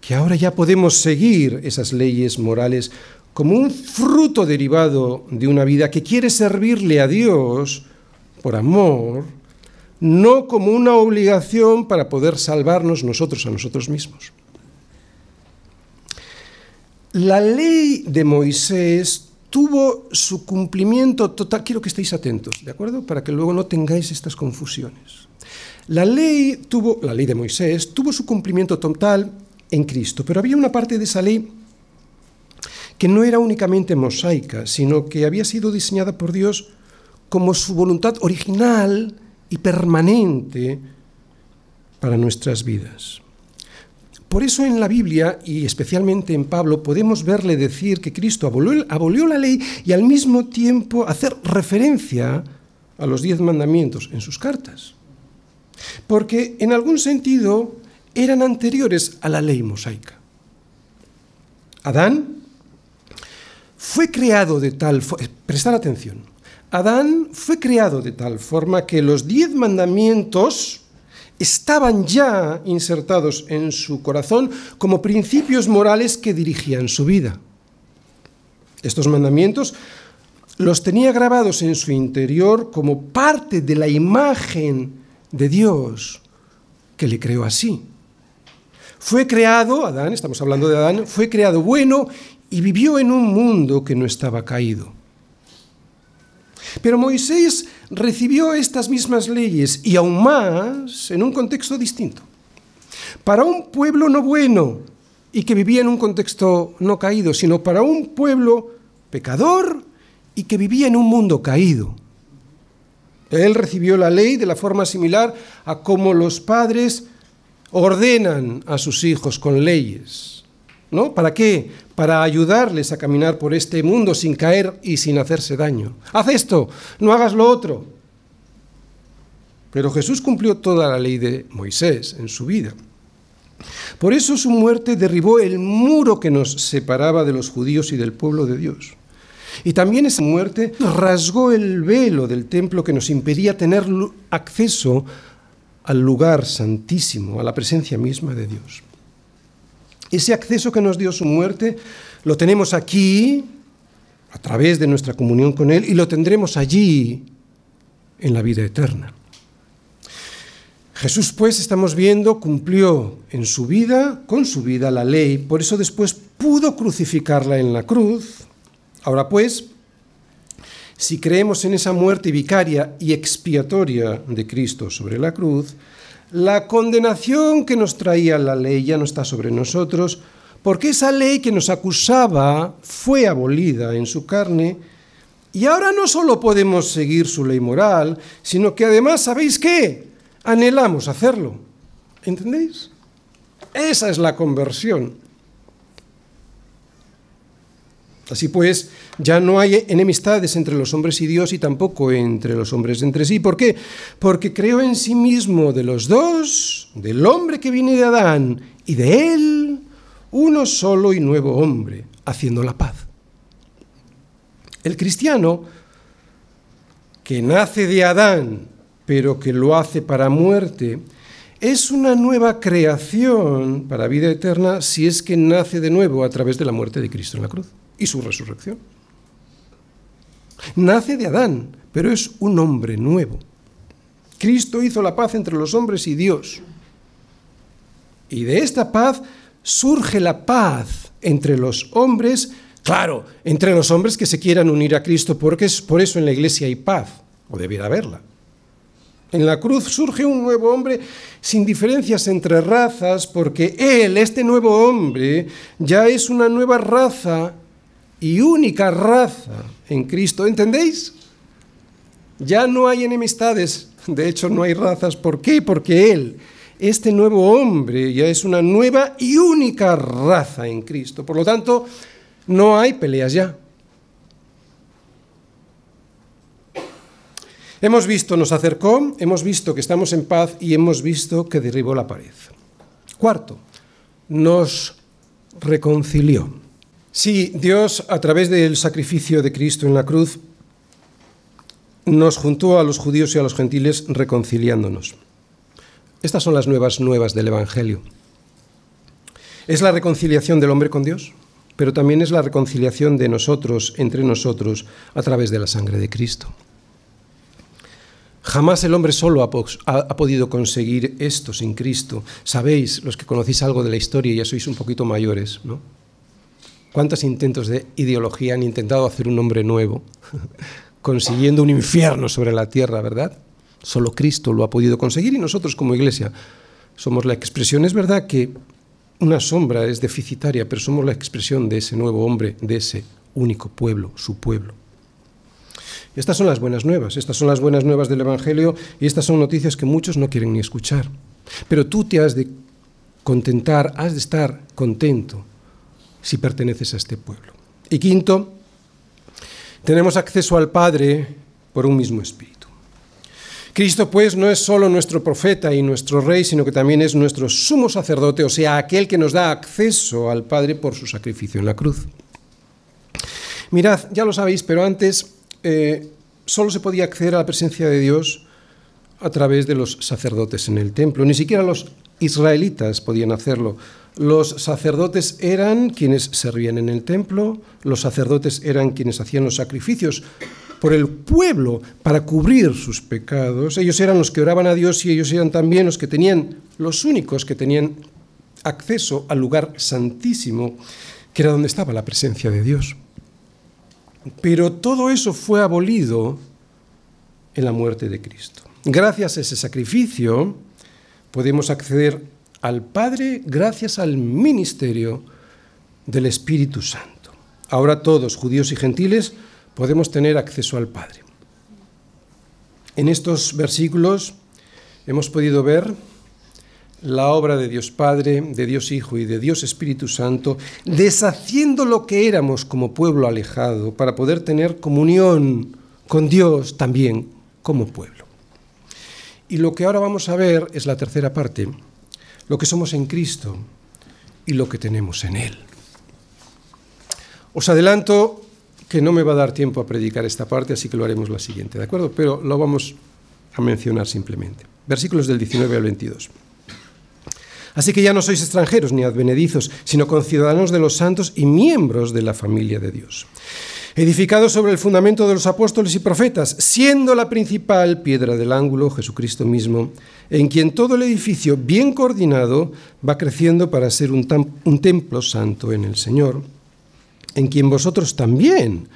que ahora ya podemos seguir esas leyes morales como un fruto derivado de una vida que quiere servirle a Dios por amor, no como una obligación para poder salvarnos nosotros a nosotros mismos. La ley de Moisés tuvo su cumplimiento total, quiero que estéis atentos, ¿de acuerdo? Para que luego no tengáis estas confusiones. La ley tuvo, la ley de Moisés tuvo su cumplimiento total en Cristo. Pero había una parte de esa ley que no era únicamente mosaica, sino que había sido diseñada por Dios como su voluntad original y permanente para nuestras vidas. Por eso en la Biblia, y especialmente en Pablo, podemos verle decir que Cristo abolió, abolió, la ley y al mismo tiempo hacer referencia a los diez mandamientos en sus cartas. Porque en algún sentido eran anteriores a la ley mosaica. Adán fue creado de tal forma, prestar atención, Adán fue creado de tal forma que los diez mandamientos estaban ya insertados en su corazón como principios morales que dirigían su vida. Estos mandamientos los tenía grabados en su interior como parte de la imagen de Dios que le creó así. Fue creado, Adán, estamos hablando de Adán, fue creado bueno y vivió en un mundo que no estaba caído. Pero Moisés recibió estas mismas leyes y aún más en un contexto distinto. Para un pueblo no bueno y que vivía en un contexto no caído, sino para un pueblo pecador y que vivía en un mundo caído. Él recibió la ley de la forma similar a como los padres ordenan a sus hijos con leyes. ¿No? ¿Para qué? Para ayudarles a caminar por este mundo sin caer y sin hacerse daño. Haz esto, no hagas lo otro. Pero Jesús cumplió toda la ley de Moisés en su vida. Por eso su muerte derribó el muro que nos separaba de los judíos y del pueblo de Dios. Y también esa muerte rasgó el velo del templo que nos impedía tener acceso al lugar santísimo, a la presencia misma de Dios. Ese acceso que nos dio su muerte lo tenemos aquí, a través de nuestra comunión con Él, y lo tendremos allí, en la vida eterna. Jesús, pues, estamos viendo, cumplió en su vida, con su vida, la ley, por eso después pudo crucificarla en la cruz, Ahora pues, si creemos en esa muerte vicaria y expiatoria de Cristo sobre la cruz, la condenación que nos traía la ley ya no está sobre nosotros, porque esa ley que nos acusaba fue abolida en su carne, y ahora no solo podemos seguir su ley moral, sino que además, ¿sabéis qué? Anhelamos hacerlo. ¿Entendéis? Esa es la conversión. Así pues, ya no hay enemistades entre los hombres y Dios y tampoco entre los hombres entre sí. ¿Por qué? Porque creo en sí mismo de los dos, del hombre que viene de Adán y de él, uno solo y nuevo hombre, haciendo la paz. El cristiano que nace de Adán, pero que lo hace para muerte, es una nueva creación para vida eterna si es que nace de nuevo a través de la muerte de Cristo en la cruz y su resurrección. Nace de Adán, pero es un hombre nuevo. Cristo hizo la paz entre los hombres y Dios. Y de esta paz surge la paz entre los hombres, claro, entre los hombres que se quieran unir a Cristo, porque es por eso en la iglesia hay paz, o debiera haberla. En la cruz surge un nuevo hombre sin diferencias entre razas, porque Él, este nuevo hombre, ya es una nueva raza y única raza en Cristo. ¿Entendéis? Ya no hay enemistades, de hecho no hay razas. ¿Por qué? Porque Él, este nuevo hombre, ya es una nueva y única raza en Cristo. Por lo tanto, no hay peleas ya. Hemos visto, nos acercó, hemos visto que estamos en paz y hemos visto que derribó la pared. Cuarto, nos reconcilió. Sí, Dios, a través del sacrificio de Cristo en la cruz, nos juntó a los judíos y a los gentiles reconciliándonos. Estas son las nuevas nuevas del Evangelio. Es la reconciliación del hombre con Dios, pero también es la reconciliación de nosotros entre nosotros a través de la sangre de Cristo. Jamás el hombre solo ha, podido conseguir esto sin Cristo. Sabéis, los que conocéis algo de la historia, ya sois un poquito mayores, ¿no? ¿Cuántos intentos de ideología han intentado hacer un hombre nuevo, consiguiendo un infierno sobre la tierra, verdad? Solo Cristo lo ha podido conseguir y nosotros como iglesia somos la expresión. Es verdad que una sombra es deficitaria, pero somos la expresión de ese nuevo hombre, de ese único pueblo, su pueblo. Estas son las buenas nuevas, estas son las buenas nuevas del Evangelio y estas son noticias que muchos no quieren ni escuchar. Pero tú te has de contentar, has de estar contento si perteneces a este pueblo. Y quinto, tenemos acceso al Padre por un mismo espíritu. Cristo pues no es solo nuestro profeta y nuestro rey, sino que también es nuestro sumo sacerdote, o sea, aquel que nos da acceso al Padre por su sacrificio en la cruz. Mirad, ya lo sabéis, pero antes eh, solo se podía acceder a la presencia de Dios a través de los sacerdotes en el templo. Ni siquiera los israelitas podían hacerlo. Los sacerdotes eran quienes servían en el templo, los sacerdotes eran quienes hacían los sacrificios por el pueblo para cubrir sus pecados. Ellos eran los que oraban a Dios y ellos eran también los que tenían, los únicos que tenían acceso al lugar santísimo que era donde estaba la presencia de Dios. Pero todo eso fue abolido en la muerte de Cristo. Gracias a ese sacrificio podemos acceder al Padre gracias al ministerio del Espíritu Santo. Ahora todos, judíos y gentiles, podemos tener acceso al Padre. En estos versículos hemos podido ver la obra de Dios Padre, de Dios Hijo y de Dios Espíritu Santo, deshaciendo lo que éramos como pueblo alejado para poder tener comunión con Dios también como pueblo. Y lo que ahora vamos a ver es la tercera parte, lo que somos en Cristo y lo que tenemos en Él. Os adelanto que no me va a dar tiempo a predicar esta parte, así que lo haremos la siguiente, ¿de acuerdo? Pero lo vamos a mencionar simplemente. Versículos del 19 al 22. Así que ya no sois extranjeros ni advenedizos, sino conciudadanos de los santos y miembros de la familia de Dios. Edificados sobre el fundamento de los apóstoles y profetas, siendo la principal piedra del ángulo Jesucristo mismo, en quien todo el edificio bien coordinado va creciendo para ser un, un templo santo en el Señor en quien vosotros también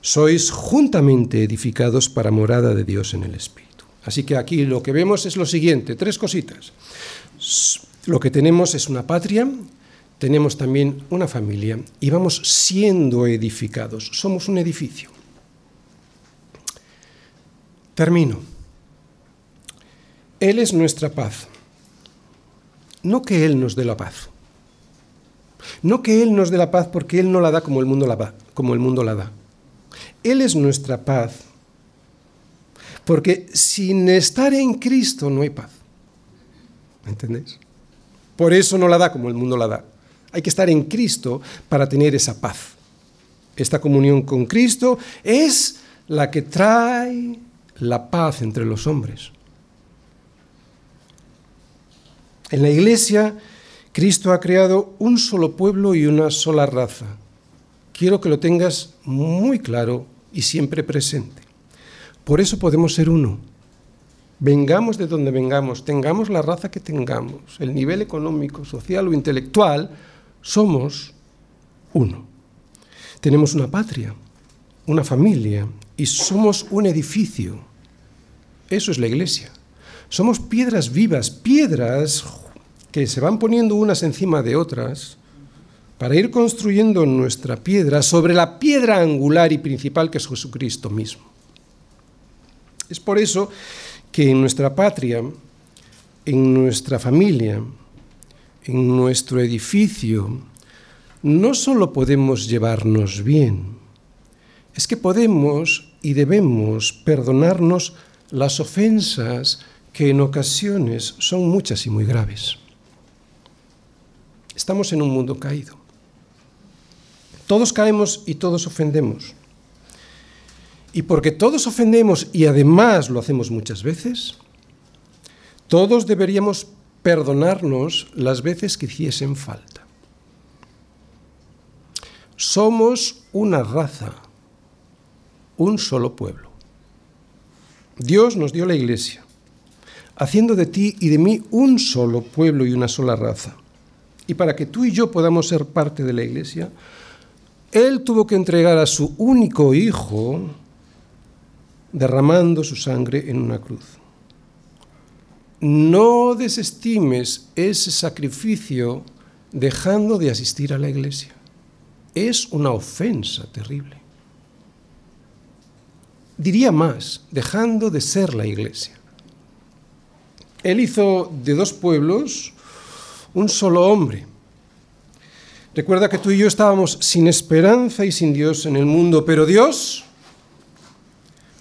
sois juntamente edificados para morada de Dios en el Espíritu. Así que aquí lo que vemos es lo siguiente, tres cositas. Lo que tenemos es una patria, tenemos también una familia y vamos siendo edificados. Somos un edificio. Termino. Él es nuestra paz. No que Él nos dé la paz. No que Él nos dé la paz porque Él no la da como el mundo la, da, como el mundo la da. Él es nuestra paz. Porque sin estar en Cristo no hay paz. ¿Me entendéis? Por eso no la da como el mundo la da. Hay que estar en Cristo para tener esa paz. Esta comunión con Cristo es la que trae la paz entre los hombres. En la iglesia Cristo ha creado un solo pueblo y una sola raza. Quiero que lo tengas muy claro y siempre presente. Por eso podemos ser uno. Vengamos de donde vengamos, tengamos la raza que tengamos, el nivel económico, social o intelectual, somos uno. Tenemos una patria, una familia y somos un edificio. Eso es la iglesia. Somos piedras vivas, piedras que se van poniendo unas encima de otras para ir construyendo nuestra piedra sobre la piedra angular y principal que es Jesucristo mismo. Es por eso que en nuestra patria, en nuestra familia, en nuestro edificio, no solo podemos llevarnos bien, es que podemos y debemos perdonarnos las ofensas que en ocasiones son muchas y muy graves. Estamos en un mundo caído. Todos caemos y todos ofendemos. Y porque todos ofendemos y además lo hacemos muchas veces, todos deberíamos perdonarnos las veces que hiciesen falta. Somos una raza, un solo pueblo. Dios nos dio la iglesia, haciendo de ti y de mí un solo pueblo y una sola raza y para que tú y yo podamos ser parte de la iglesia, Él tuvo que entregar a su único hijo derramando su sangre en una cruz. No desestimes ese sacrificio dejando de asistir a la iglesia. Es una ofensa terrible. Diría más, dejando de ser la iglesia. Él hizo de dos pueblos un solo hombre. Recuerda que tú y yo estábamos sin esperanza y sin Dios en el mundo, pero Dios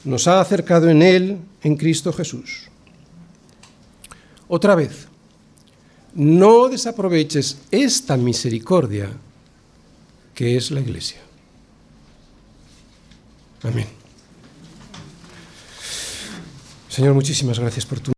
nos ha acercado en Él, en Cristo Jesús. Otra vez, no desaproveches esta misericordia que es la iglesia. Amén. Señor, muchísimas gracias por tu